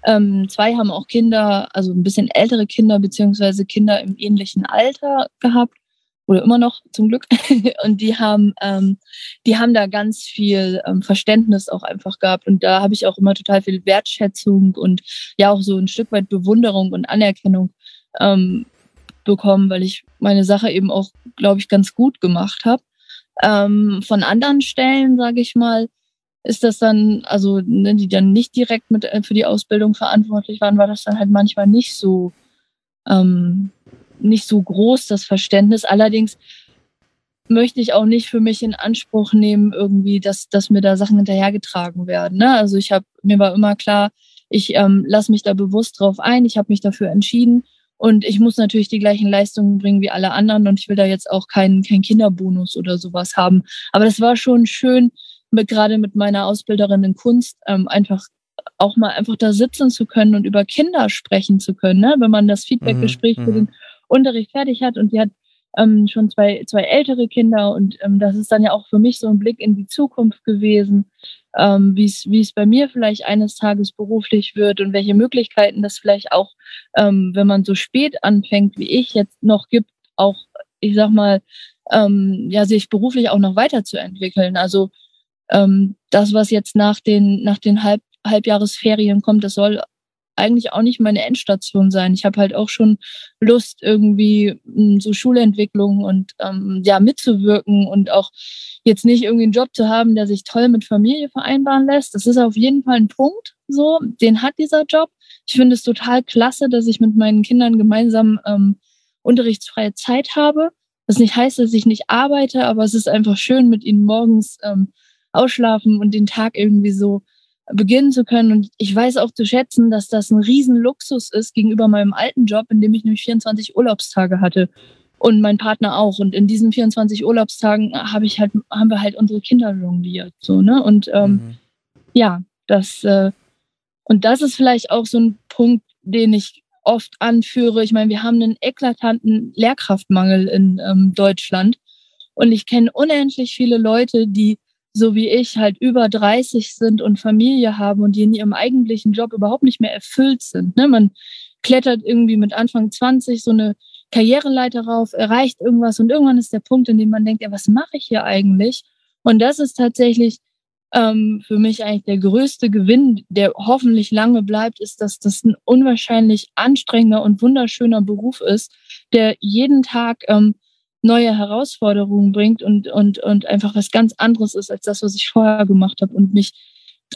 Ähm, zwei haben auch Kinder, also ein bisschen ältere Kinder, beziehungsweise Kinder im ähnlichen Alter gehabt. Oder immer noch zum Glück. und die haben, ähm, die haben da ganz viel ähm, Verständnis auch einfach gehabt. Und da habe ich auch immer total viel Wertschätzung und ja auch so ein Stück weit Bewunderung und Anerkennung ähm, bekommen, weil ich meine Sache eben auch, glaube ich, ganz gut gemacht habe. Ähm, von anderen Stellen, sage ich mal, ist das dann, also ne, die dann nicht direkt mit äh, für die Ausbildung verantwortlich waren, war das dann halt manchmal nicht so ähm, nicht so groß das Verständnis. Allerdings möchte ich auch nicht für mich in Anspruch nehmen, irgendwie, dass, dass mir da Sachen hinterhergetragen werden. Ne? Also ich habe mir war immer klar, ich ähm, lasse mich da bewusst drauf ein, ich habe mich dafür entschieden und ich muss natürlich die gleichen Leistungen bringen wie alle anderen und ich will da jetzt auch keinen kein Kinderbonus oder sowas haben. Aber das war schon schön, mit, gerade mit meiner Ausbilderin in Kunst ähm, einfach auch mal einfach da sitzen zu können und über Kinder sprechen zu können, ne? wenn man das Feedbackgespräch mhm, für mhm. den Unterricht fertig hat und die hat ähm, schon zwei, zwei ältere Kinder und ähm, das ist dann ja auch für mich so ein Blick in die Zukunft gewesen, ähm, wie es bei mir vielleicht eines Tages beruflich wird und welche Möglichkeiten das vielleicht auch, ähm, wenn man so spät anfängt, wie ich jetzt noch gibt, auch, ich sag mal, ähm, ja, sich beruflich auch noch weiterzuentwickeln. Also ähm, das, was jetzt nach den, nach den Halb, Halbjahresferien kommt, das soll eigentlich auch nicht meine Endstation sein. Ich habe halt auch schon Lust, irgendwie hm, so Schulentwicklung und ähm, ja, mitzuwirken und auch jetzt nicht irgendwie einen Job zu haben, der sich toll mit Familie vereinbaren lässt. Das ist auf jeden Fall ein Punkt, so, den hat dieser Job. Ich finde es total klasse, dass ich mit meinen Kindern gemeinsam ähm, unterrichtsfreie Zeit habe. Was nicht heißt, dass ich nicht arbeite, aber es ist einfach schön, mit ihnen morgens ähm, ausschlafen und den Tag irgendwie so beginnen zu können. Und ich weiß auch zu schätzen, dass das ein Riesenluxus ist gegenüber meinem alten Job, in dem ich nämlich 24 Urlaubstage hatte und mein Partner auch. Und in diesen 24 Urlaubstagen habe ich halt, haben wir halt unsere Kinder jongliert. So, ne? Und ähm, mhm. ja, das, äh, und das ist vielleicht auch so ein Punkt, den ich oft anführe. Ich meine, wir haben einen eklatanten Lehrkraftmangel in ähm, Deutschland. Und ich kenne unendlich viele Leute, die so wie ich halt über 30 sind und Familie haben und die in ihrem eigentlichen Job überhaupt nicht mehr erfüllt sind. Ne? Man klettert irgendwie mit Anfang 20 so eine Karriereleiter rauf, erreicht irgendwas und irgendwann ist der Punkt, in dem man denkt, ja, was mache ich hier eigentlich? Und das ist tatsächlich ähm, für mich eigentlich der größte Gewinn, der hoffentlich lange bleibt, ist, dass das ein unwahrscheinlich anstrengender und wunderschöner Beruf ist, der jeden Tag ähm, neue Herausforderungen bringt und, und, und einfach was ganz anderes ist als das, was ich vorher gemacht habe und mich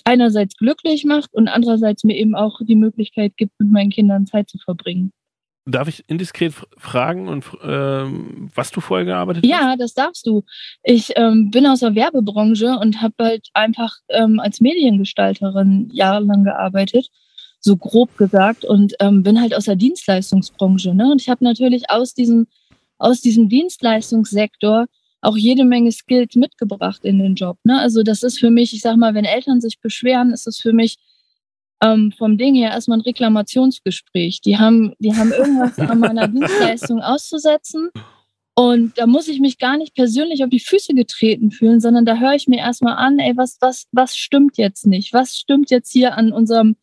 einerseits glücklich macht und andererseits mir eben auch die Möglichkeit gibt, mit meinen Kindern Zeit zu verbringen. Darf ich indiskret fragen und ähm, was du vorher gearbeitet ja, hast? Ja, das darfst du. Ich ähm, bin aus der Werbebranche und habe halt einfach ähm, als Mediengestalterin jahrelang gearbeitet, so grob gesagt, und ähm, bin halt aus der Dienstleistungsbranche. Ne? Und ich habe natürlich aus diesem aus diesem Dienstleistungssektor auch jede Menge Skills mitgebracht in den Job. Ne? Also das ist für mich, ich sag mal, wenn Eltern sich beschweren, ist es für mich ähm, vom Ding her erstmal ein Reklamationsgespräch. Die haben, die haben irgendwas an meiner Dienstleistung auszusetzen Und da muss ich mich gar nicht persönlich auf die Füße getreten fühlen, sondern da höre ich mir erstmal an, ey, was, was, was stimmt jetzt nicht? Was stimmt jetzt hier an unserem,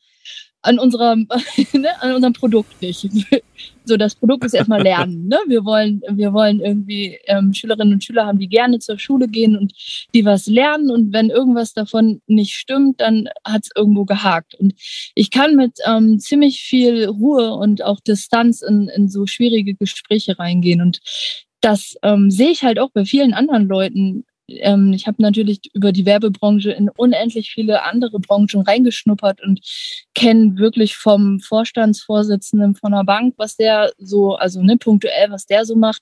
an unserem, ne, an unserem Produkt nicht? so, das Produkt ist erstmal lernen. Ne? Wir wollen, wir wollen irgendwie ähm, Schülerinnen und Schüler haben, die gerne zur Schule gehen und die was lernen. Und wenn irgendwas davon nicht stimmt, dann hat es irgendwo gehakt. Und ich kann mit ähm, ziemlich viel Ruhe und auch Distanz in, in so schwierige Gespräche reingehen. Und das ähm, sehe ich halt auch bei vielen anderen Leuten. Ähm, ich habe natürlich über die Werbebranche in unendlich viele andere Branchen reingeschnuppert und kenne wirklich vom Vorstandsvorsitzenden von einer Bank, was der so, also ne, punktuell, was der so macht,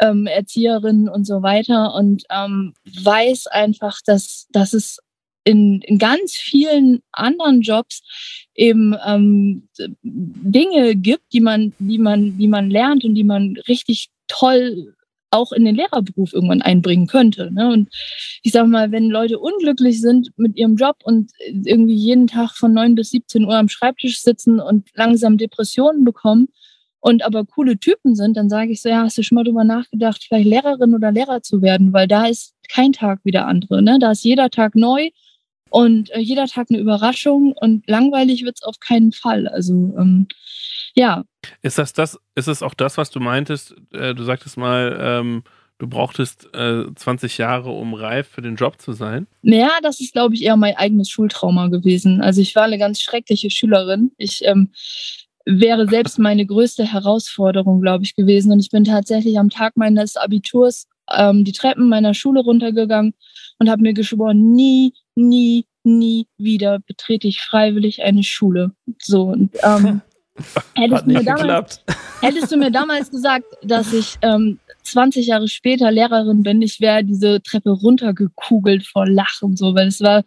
ähm, Erzieherinnen und so weiter und ähm, weiß einfach, dass, dass es in, in ganz vielen anderen Jobs eben ähm, Dinge gibt, die man, die man, die man lernt und die man richtig toll auch in den Lehrerberuf irgendwann einbringen könnte. Ne? Und ich sage mal, wenn Leute unglücklich sind mit ihrem Job und irgendwie jeden Tag von 9 bis 17 Uhr am Schreibtisch sitzen und langsam Depressionen bekommen und aber coole Typen sind, dann sage ich so, ja, hast du schon mal drüber nachgedacht, vielleicht Lehrerin oder Lehrer zu werden, weil da ist kein Tag wie der andere. Ne? Da ist jeder Tag neu und äh, jeder Tag eine Überraschung und langweilig wird es auf keinen Fall. Also ähm, ja. Ist das das, ist es auch das, was du meintest? Äh, du sagtest mal, ähm, du brauchtest äh, 20 Jahre, um reif für den Job zu sein? Ja, das ist, glaube ich, eher mein eigenes Schultrauma gewesen. Also ich war eine ganz schreckliche Schülerin. Ich ähm, wäre selbst meine größte Herausforderung, glaube ich, gewesen. Und ich bin tatsächlich am Tag meines Abiturs ähm, die Treppen meiner Schule runtergegangen und habe mir geschworen, nie, nie, nie wieder betrete ich freiwillig eine Schule. So und ähm, Hättest, du damals, hättest, du mir damals gesagt, dass ich ähm, 20 Jahre später Lehrerin bin, ich wäre diese Treppe runtergekugelt vor Lachen, so, weil es war,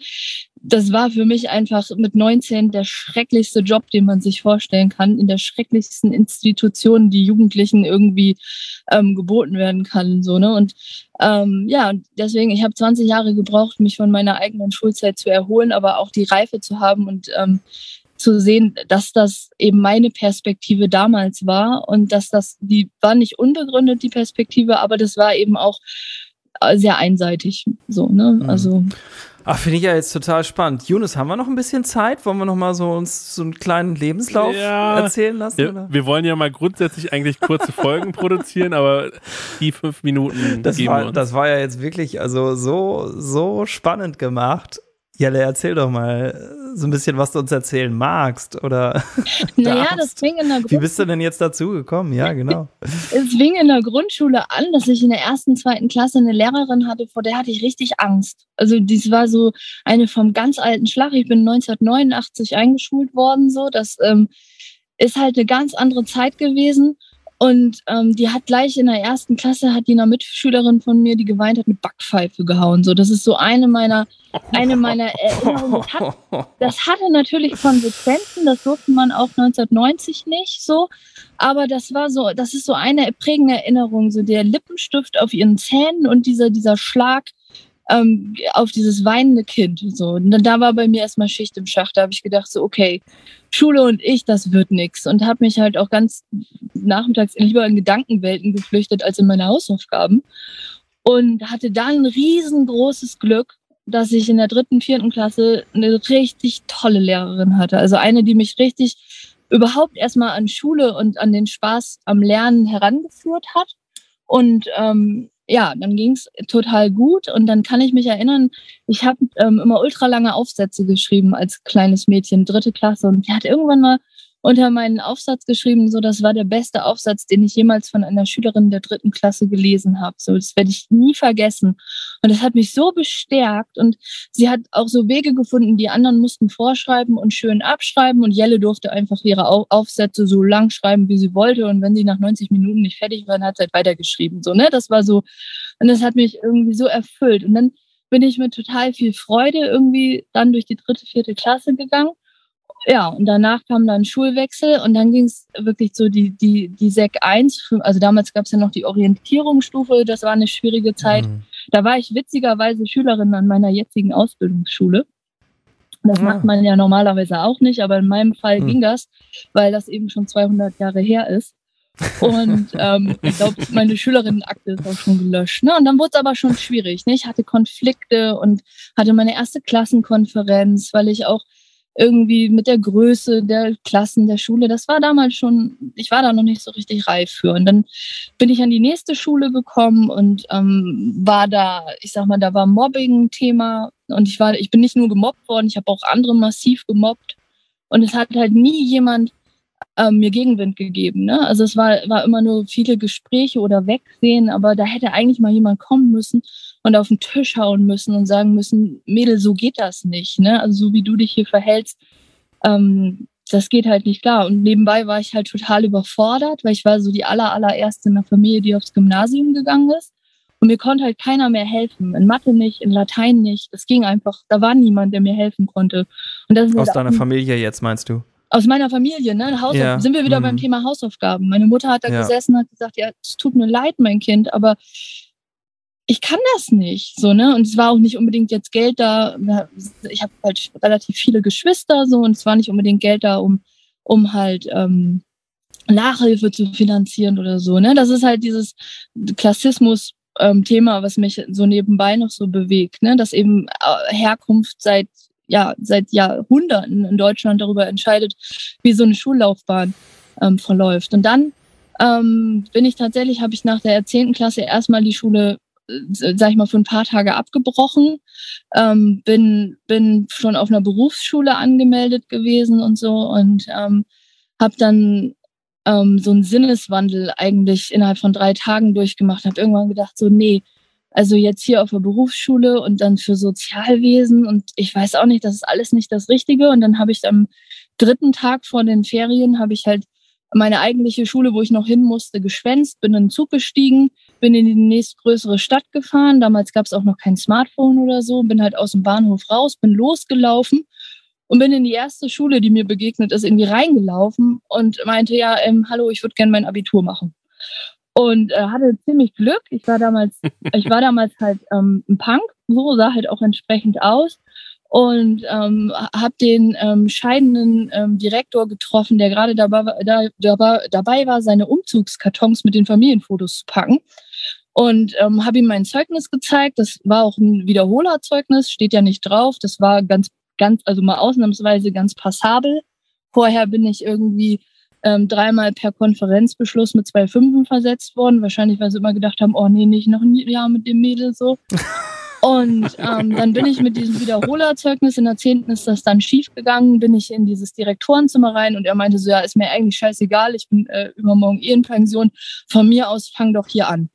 das war für mich einfach mit 19 der schrecklichste Job, den man sich vorstellen kann, in der schrecklichsten Institution, die Jugendlichen irgendwie ähm, geboten werden kann, so, ne, und ähm, ja, deswegen, ich habe 20 Jahre gebraucht, mich von meiner eigenen Schulzeit zu erholen, aber auch die Reife zu haben und ähm, zu sehen, dass das eben meine Perspektive damals war und dass das, die war nicht unbegründet, die Perspektive, aber das war eben auch äh, sehr einseitig. So, ne? Mhm. Also. Ach, finde ich ja jetzt total spannend. Jonas, haben wir noch ein bisschen Zeit? Wollen wir noch mal so uns so einen kleinen Lebenslauf ja, erzählen lassen? Ja, wir wollen ja mal grundsätzlich eigentlich kurze Folgen produzieren, aber die fünf Minuten das geben war, wir uns. Das war ja jetzt wirklich also so so spannend gemacht. Jelle, erzähl doch mal äh, so ein bisschen, was du uns erzählen magst oder. Naja, das fing in der Grundschule. Wie bist du denn jetzt dazu gekommen? Ja, genau. es fing in der Grundschule an, dass ich in der ersten, zweiten Klasse eine Lehrerin hatte, vor der hatte ich richtig Angst. Also, dies war so eine vom ganz alten Schlag. Ich bin 1989 eingeschult worden, so. Das ähm, ist halt eine ganz andere Zeit gewesen. Und ähm, die hat gleich in der ersten Klasse, hat die eine Mitschülerin von mir, die geweint hat, mit Backpfeife gehauen. So, das ist so eine meiner, eine meiner Erinnerungen. Das, hat, das hatte natürlich Konsequenzen, das durfte man auch 1990 nicht so. Aber das war so, das ist so eine prägende Erinnerung, so der Lippenstift auf ihren Zähnen und dieser, dieser Schlag ähm, auf dieses weinende Kind. So. Und dann, da war bei mir erstmal Schicht im Schacht. Da habe ich gedacht, so, okay, Schule und ich, das wird nichts. Und habe mich halt auch ganz nachmittags lieber in Gedankenwelten geflüchtet als in meine Hausaufgaben. Und hatte dann riesengroßes Glück, dass ich in der dritten, vierten Klasse eine richtig tolle Lehrerin hatte. Also eine, die mich richtig überhaupt erstmal an Schule und an den Spaß am Lernen herangeführt hat. Und ähm, ja, dann ging es total gut. Und dann kann ich mich erinnern, ich habe ähm, immer ultra lange Aufsätze geschrieben als kleines Mädchen, dritte Klasse. Und die hat irgendwann mal unter meinen Aufsatz geschrieben, so das war der beste Aufsatz, den ich jemals von einer Schülerin der dritten Klasse gelesen habe. So, das werde ich nie vergessen. Und das hat mich so bestärkt und sie hat auch so Wege gefunden, die anderen mussten vorschreiben und schön abschreiben und Jelle durfte einfach ihre Aufsätze so lang schreiben, wie sie wollte. Und wenn sie nach 90 Minuten nicht fertig waren, hat sie halt weitergeschrieben. So, ne? Das war so, und das hat mich irgendwie so erfüllt. Und dann bin ich mit total viel Freude irgendwie dann durch die dritte, vierte Klasse gegangen ja, und danach kam dann Schulwechsel und dann ging es wirklich so die, die, die SEC 1, also damals gab es ja noch die Orientierungsstufe, das war eine schwierige Zeit. Mhm. Da war ich witzigerweise Schülerin an meiner jetzigen Ausbildungsschule. Das mhm. macht man ja normalerweise auch nicht, aber in meinem Fall mhm. ging das, weil das eben schon 200 Jahre her ist. Und ähm, ich glaube, meine Schülerinnenakte ist auch schon gelöscht. Ne? Und dann wurde es aber schon schwierig. Ne? Ich hatte Konflikte und hatte meine erste Klassenkonferenz, weil ich auch irgendwie mit der Größe der Klassen der Schule, das war damals schon, ich war da noch nicht so richtig reif für. Und dann bin ich an die nächste Schule gekommen und ähm, war da, ich sag mal, da war Mobbing ein Thema und ich war, ich bin nicht nur gemobbt worden, ich habe auch andere massiv gemobbt. Und es hat halt nie jemand ähm, mir Gegenwind gegeben. Ne? Also es war, war immer nur viele Gespräche oder Wegsehen, aber da hätte eigentlich mal jemand kommen müssen und auf den Tisch hauen müssen und sagen müssen, Mädel, so geht das nicht. Ne? Also so wie du dich hier verhältst, ähm, das geht halt nicht klar. Und nebenbei war ich halt total überfordert, weil ich war so die aller, allererste in der Familie, die aufs Gymnasium gegangen ist. Und mir konnte halt keiner mehr helfen. In Mathe nicht, in Latein nicht. Das ging einfach. Da war niemand, der mir helfen konnte. Aus halt deiner Familie jetzt, meinst du? aus meiner Familie, ne? Hausauf ja. Sind wir wieder mhm. beim Thema Hausaufgaben. Meine Mutter hat da ja. gesessen und hat gesagt, ja, es tut mir leid, mein Kind, aber ich kann das nicht, so, ne? Und es war auch nicht unbedingt jetzt Geld da. Ich habe halt relativ viele Geschwister, so, und es war nicht unbedingt Geld da, um, um halt ähm, Nachhilfe zu finanzieren oder so, ne? Das ist halt dieses Klassismus ähm, Thema, was mich so nebenbei noch so bewegt, ne? dass eben äh, Herkunft seit ja seit Jahrhunderten in Deutschland darüber entscheidet, wie so eine Schullaufbahn ähm, verläuft. Und dann ähm, bin ich tatsächlich, habe ich nach der zehnten Klasse erstmal die Schule, sag ich mal, für ein paar Tage abgebrochen, ähm, bin, bin schon auf einer Berufsschule angemeldet gewesen und so und ähm, habe dann ähm, so einen Sinneswandel eigentlich innerhalb von drei Tagen durchgemacht, habe irgendwann gedacht, so, nee, also jetzt hier auf der Berufsschule und dann für Sozialwesen und ich weiß auch nicht, das ist alles nicht das Richtige. Und dann habe ich am dritten Tag vor den Ferien, habe ich halt meine eigentliche Schule, wo ich noch hin musste, geschwänzt, bin in den Zug gestiegen, bin in die nächstgrößere Stadt gefahren. Damals gab es auch noch kein Smartphone oder so, bin halt aus dem Bahnhof raus, bin losgelaufen und bin in die erste Schule, die mir begegnet ist, irgendwie reingelaufen und meinte, ja, ähm, hallo, ich würde gerne mein Abitur machen und äh, hatte ziemlich Glück. Ich war damals, ich war damals halt ähm, ein Punk, so sah halt auch entsprechend aus und ähm, habe den ähm, scheidenden ähm, Direktor getroffen, der gerade dabei, da, dabei, dabei war, seine Umzugskartons mit den Familienfotos zu packen. Und ähm, habe ihm mein Zeugnis gezeigt. Das war auch ein Wiederholerzeugnis, steht ja nicht drauf. Das war ganz, ganz, also mal ausnahmsweise ganz passabel. Vorher bin ich irgendwie ähm, dreimal per Konferenzbeschluss mit zwei Fünfen versetzt worden. Wahrscheinlich, weil sie immer gedacht haben, oh nee, nicht noch ein Jahr mit dem Mädel so. Und ähm, dann bin ich mit diesem Wiederholerzeugnis, in der 10. ist das dann schief gegangen, bin ich in dieses Direktorenzimmer rein und er meinte so, ja, ist mir eigentlich scheißegal, ich bin äh, übermorgen eh in Pension, von mir aus fang doch hier an.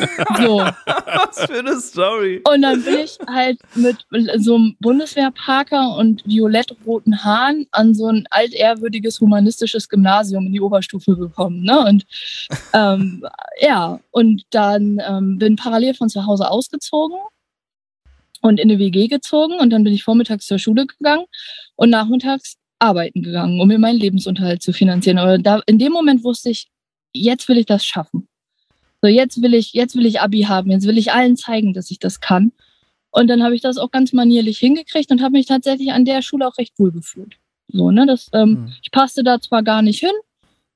So. Was für eine Story. Und dann bin ich halt mit so einem Bundeswehrparker und violett-roten Haaren an so ein altehrwürdiges humanistisches Gymnasium in die Oberstufe gekommen. Ne? Und ähm, ja, und dann ähm, bin parallel von zu Hause ausgezogen und in eine WG gezogen und dann bin ich vormittags zur Schule gegangen und nachmittags arbeiten gegangen, um mir meinen Lebensunterhalt zu finanzieren. Aber da, in dem Moment wusste ich, jetzt will ich das schaffen. So, jetzt will ich, jetzt will ich Abi haben, jetzt will ich allen zeigen, dass ich das kann. Und dann habe ich das auch ganz manierlich hingekriegt und habe mich tatsächlich an der Schule auch recht wohl gefühlt. So, ne, das, ähm, mhm. ich passte da zwar gar nicht hin,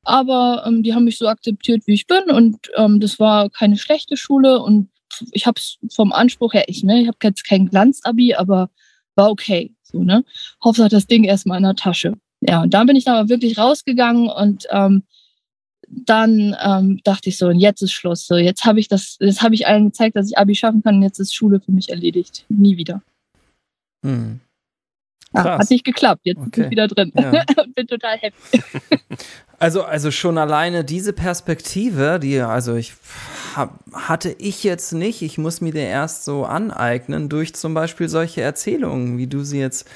aber ähm, die haben mich so akzeptiert, wie ich bin und ähm, das war keine schlechte Schule und ich habe es vom Anspruch her, ich, ne, ich habe jetzt kein Glanzabi, aber war okay. So, ne? Hauptsache das Ding erstmal in der Tasche. Ja, und dann bin ich da aber wirklich rausgegangen und ähm, dann ähm, dachte ich so, und jetzt ist Schluss. So, jetzt habe ich das, jetzt habe ich allen gezeigt, dass ich Abi schaffen kann und jetzt ist Schule für mich erledigt. Nie wieder. Hm. Ja, hat nicht geklappt. Jetzt okay. bin ich wieder drin ja. und bin total happy. Also, also schon alleine diese Perspektive, die, also ich hab, hatte ich jetzt nicht. Ich muss mir der erst so aneignen durch zum Beispiel solche Erzählungen, wie du sie jetzt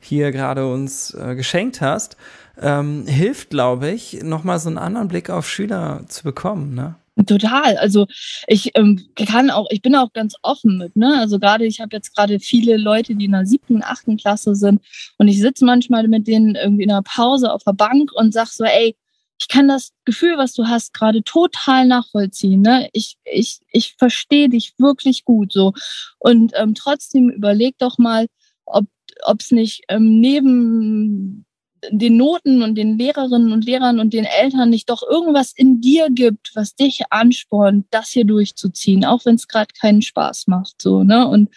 hier gerade uns äh, geschenkt hast ähm, hilft, glaube ich, nochmal so einen anderen Blick auf Schüler zu bekommen. Ne? Total. Also ich ähm, kann auch, ich bin auch ganz offen mit, ne? Also gerade, ich habe jetzt gerade viele Leute, die in der siebten, achten Klasse sind und ich sitze manchmal mit denen irgendwie in der Pause auf der Bank und sag so, ey, ich kann das Gefühl, was du hast, gerade total nachvollziehen. Ne? Ich, ich, ich verstehe dich wirklich gut so. Und ähm, trotzdem überleg doch mal, ob es nicht ähm, neben den Noten und den Lehrerinnen und Lehrern und den Eltern nicht doch irgendwas in dir gibt, was dich anspornt, das hier durchzuziehen, auch wenn es gerade keinen Spaß macht. So, ne? Und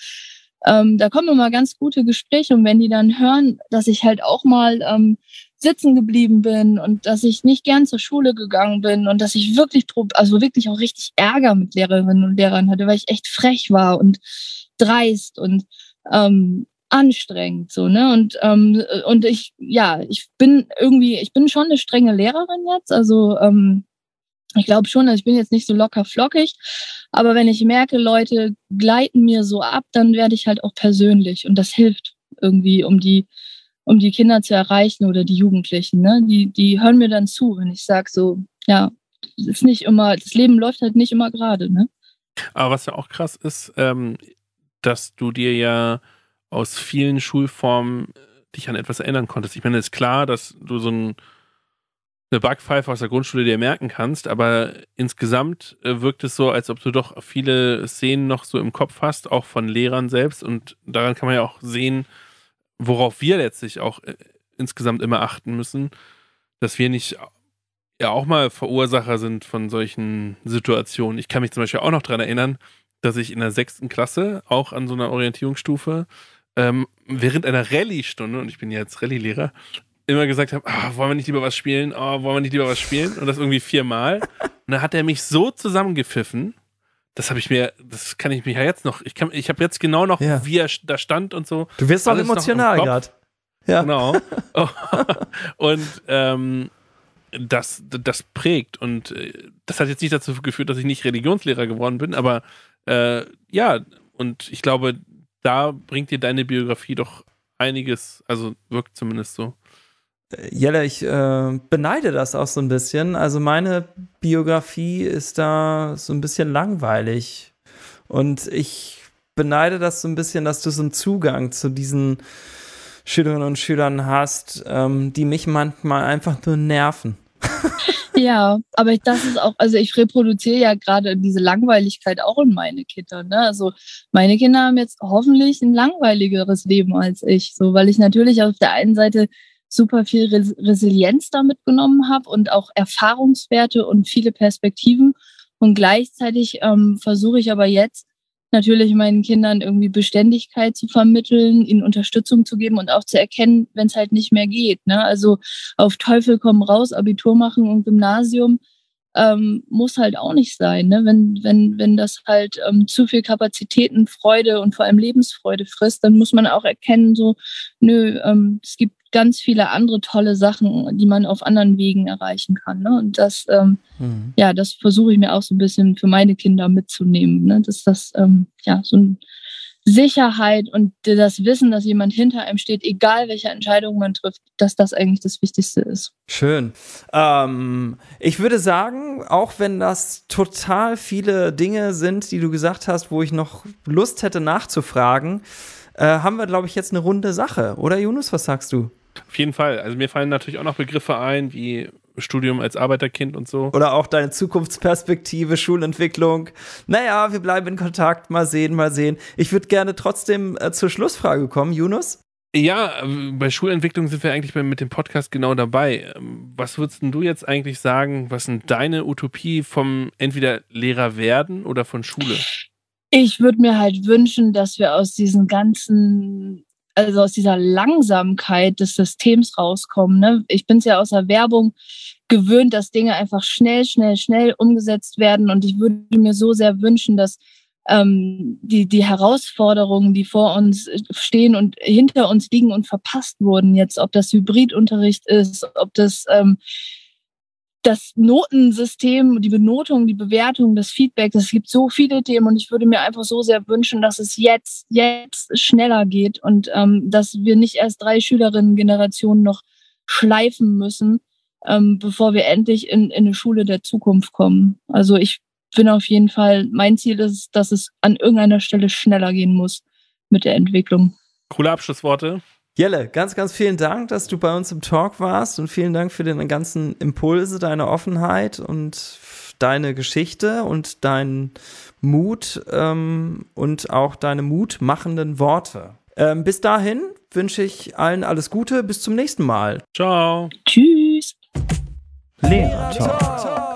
ähm, da kommen immer ganz gute Gespräche und wenn die dann hören, dass ich halt auch mal ähm, sitzen geblieben bin und dass ich nicht gern zur Schule gegangen bin und dass ich wirklich, also wirklich auch richtig Ärger mit Lehrerinnen und Lehrern hatte, weil ich echt frech war und dreist und ähm, anstrengend so ne und ähm, und ich ja ich bin irgendwie ich bin schon eine strenge Lehrerin jetzt also ähm, ich glaube schon, also ich bin jetzt nicht so locker flockig, aber wenn ich merke, Leute gleiten mir so ab, dann werde ich halt auch persönlich und das hilft irgendwie, um die, um die Kinder zu erreichen oder die Jugendlichen. Ne? Die, die hören mir dann zu, wenn ich sage so, ja, ist nicht immer, das Leben läuft halt nicht immer gerade. Ne? Aber was ja auch krass ist, ähm, dass du dir ja aus vielen Schulformen dich an etwas erinnern konntest. Ich meine, es ist klar, dass du so ein eine Backpfeife aus der Grundschule dir merken kannst, aber insgesamt äh, wirkt es so, als ob du doch viele Szenen noch so im Kopf hast, auch von Lehrern selbst. Und daran kann man ja auch sehen, worauf wir letztlich auch äh, insgesamt immer achten müssen, dass wir nicht ja auch mal Verursacher sind von solchen Situationen. Ich kann mich zum Beispiel auch noch daran erinnern, dass ich in der sechsten Klasse, auch an so einer Orientierungsstufe, ähm, während einer Rallye-Stunde, und ich bin ja jetzt Rallye-Lehrer, immer gesagt habe, ah, wollen wir nicht lieber was spielen? Oh, wollen wir nicht lieber was spielen? Und das irgendwie viermal. Und dann hat er mich so zusammengepfiffen. Das habe ich mir, das kann ich mir ja jetzt noch, ich kann, ich habe jetzt genau noch, ja. wie er da stand und so. Du wirst doch emotional gerade. Ja. Genau. und ähm, das, das prägt. Und äh, das hat jetzt nicht dazu geführt, dass ich nicht Religionslehrer geworden bin, aber äh, ja, und ich glaube, da bringt dir deine Biografie doch einiges, also wirkt zumindest so. Jelle, ich äh, beneide das auch so ein bisschen. Also meine Biografie ist da so ein bisschen langweilig. Und ich beneide das so ein bisschen, dass du so einen Zugang zu diesen Schülerinnen und Schülern hast, ähm, die mich manchmal einfach nur nerven. ja, aber das ist auch, also ich reproduziere ja gerade diese Langweiligkeit auch in meine Kinder. Ne? Also meine Kinder haben jetzt hoffentlich ein langweiligeres Leben als ich, so weil ich natürlich auf der einen Seite super viel Res Resilienz damit genommen habe und auch Erfahrungswerte und viele Perspektiven. Und gleichzeitig ähm, versuche ich aber jetzt natürlich meinen Kindern irgendwie Beständigkeit zu vermitteln, ihnen Unterstützung zu geben und auch zu erkennen, wenn es halt nicht mehr geht. Ne? Also auf Teufel komm raus, Abitur machen und Gymnasium ähm, muss halt auch nicht sein. Ne? Wenn, wenn, wenn das halt ähm, zu viel Kapazitäten, Freude und vor allem Lebensfreude frisst, dann muss man auch erkennen, so, nö, ähm, es gibt ganz viele andere tolle Sachen, die man auf anderen Wegen erreichen kann. Ne? Und das, ähm, mhm. ja, das versuche ich mir auch so ein bisschen für meine Kinder mitzunehmen. Ne? Dass das, ähm, ja, so ein Sicherheit und das Wissen, dass jemand hinter einem steht, egal welche Entscheidung man trifft, dass das eigentlich das Wichtigste ist. Schön. Ähm, ich würde sagen, auch wenn das total viele Dinge sind, die du gesagt hast, wo ich noch Lust hätte nachzufragen, äh, haben wir, glaube ich, jetzt eine runde Sache. Oder Yunus, was sagst du? Auf jeden Fall. Also mir fallen natürlich auch noch Begriffe ein, wie Studium als Arbeiterkind und so. Oder auch deine Zukunftsperspektive, Schulentwicklung. Naja, wir bleiben in Kontakt. Mal sehen, mal sehen. Ich würde gerne trotzdem äh, zur Schlussfrage kommen. Yunus? Ja, bei Schulentwicklung sind wir eigentlich mit dem Podcast genau dabei. Ähm, was würdest du jetzt eigentlich sagen, was sind deine Utopie vom entweder Lehrer werden oder von Schule? Ich würde mir halt wünschen, dass wir aus diesen ganzen also aus dieser Langsamkeit des Systems rauskommen. Ne? Ich bin es ja aus der Werbung gewöhnt, dass Dinge einfach schnell, schnell, schnell umgesetzt werden. Und ich würde mir so sehr wünschen, dass ähm, die, die Herausforderungen, die vor uns stehen und hinter uns liegen und verpasst wurden, jetzt, ob das Hybridunterricht ist, ob das ähm, das Notensystem, die Benotung, die Bewertung, das Feedback, es gibt so viele Themen und ich würde mir einfach so sehr wünschen, dass es jetzt, jetzt schneller geht und ähm, dass wir nicht erst drei Schülerinnen-Generationen noch schleifen müssen, ähm, bevor wir endlich in, in eine Schule der Zukunft kommen. Also ich bin auf jeden Fall, mein Ziel ist, dass es an irgendeiner Stelle schneller gehen muss mit der Entwicklung. Coole Abschlussworte. Jelle, ganz, ganz vielen Dank, dass du bei uns im Talk warst und vielen Dank für deine ganzen Impulse, deine Offenheit und deine Geschichte und deinen Mut ähm, und auch deine mutmachenden Worte. Ähm, bis dahin wünsche ich allen alles Gute. Bis zum nächsten Mal. Ciao. Tschüss. Lehrer Talk.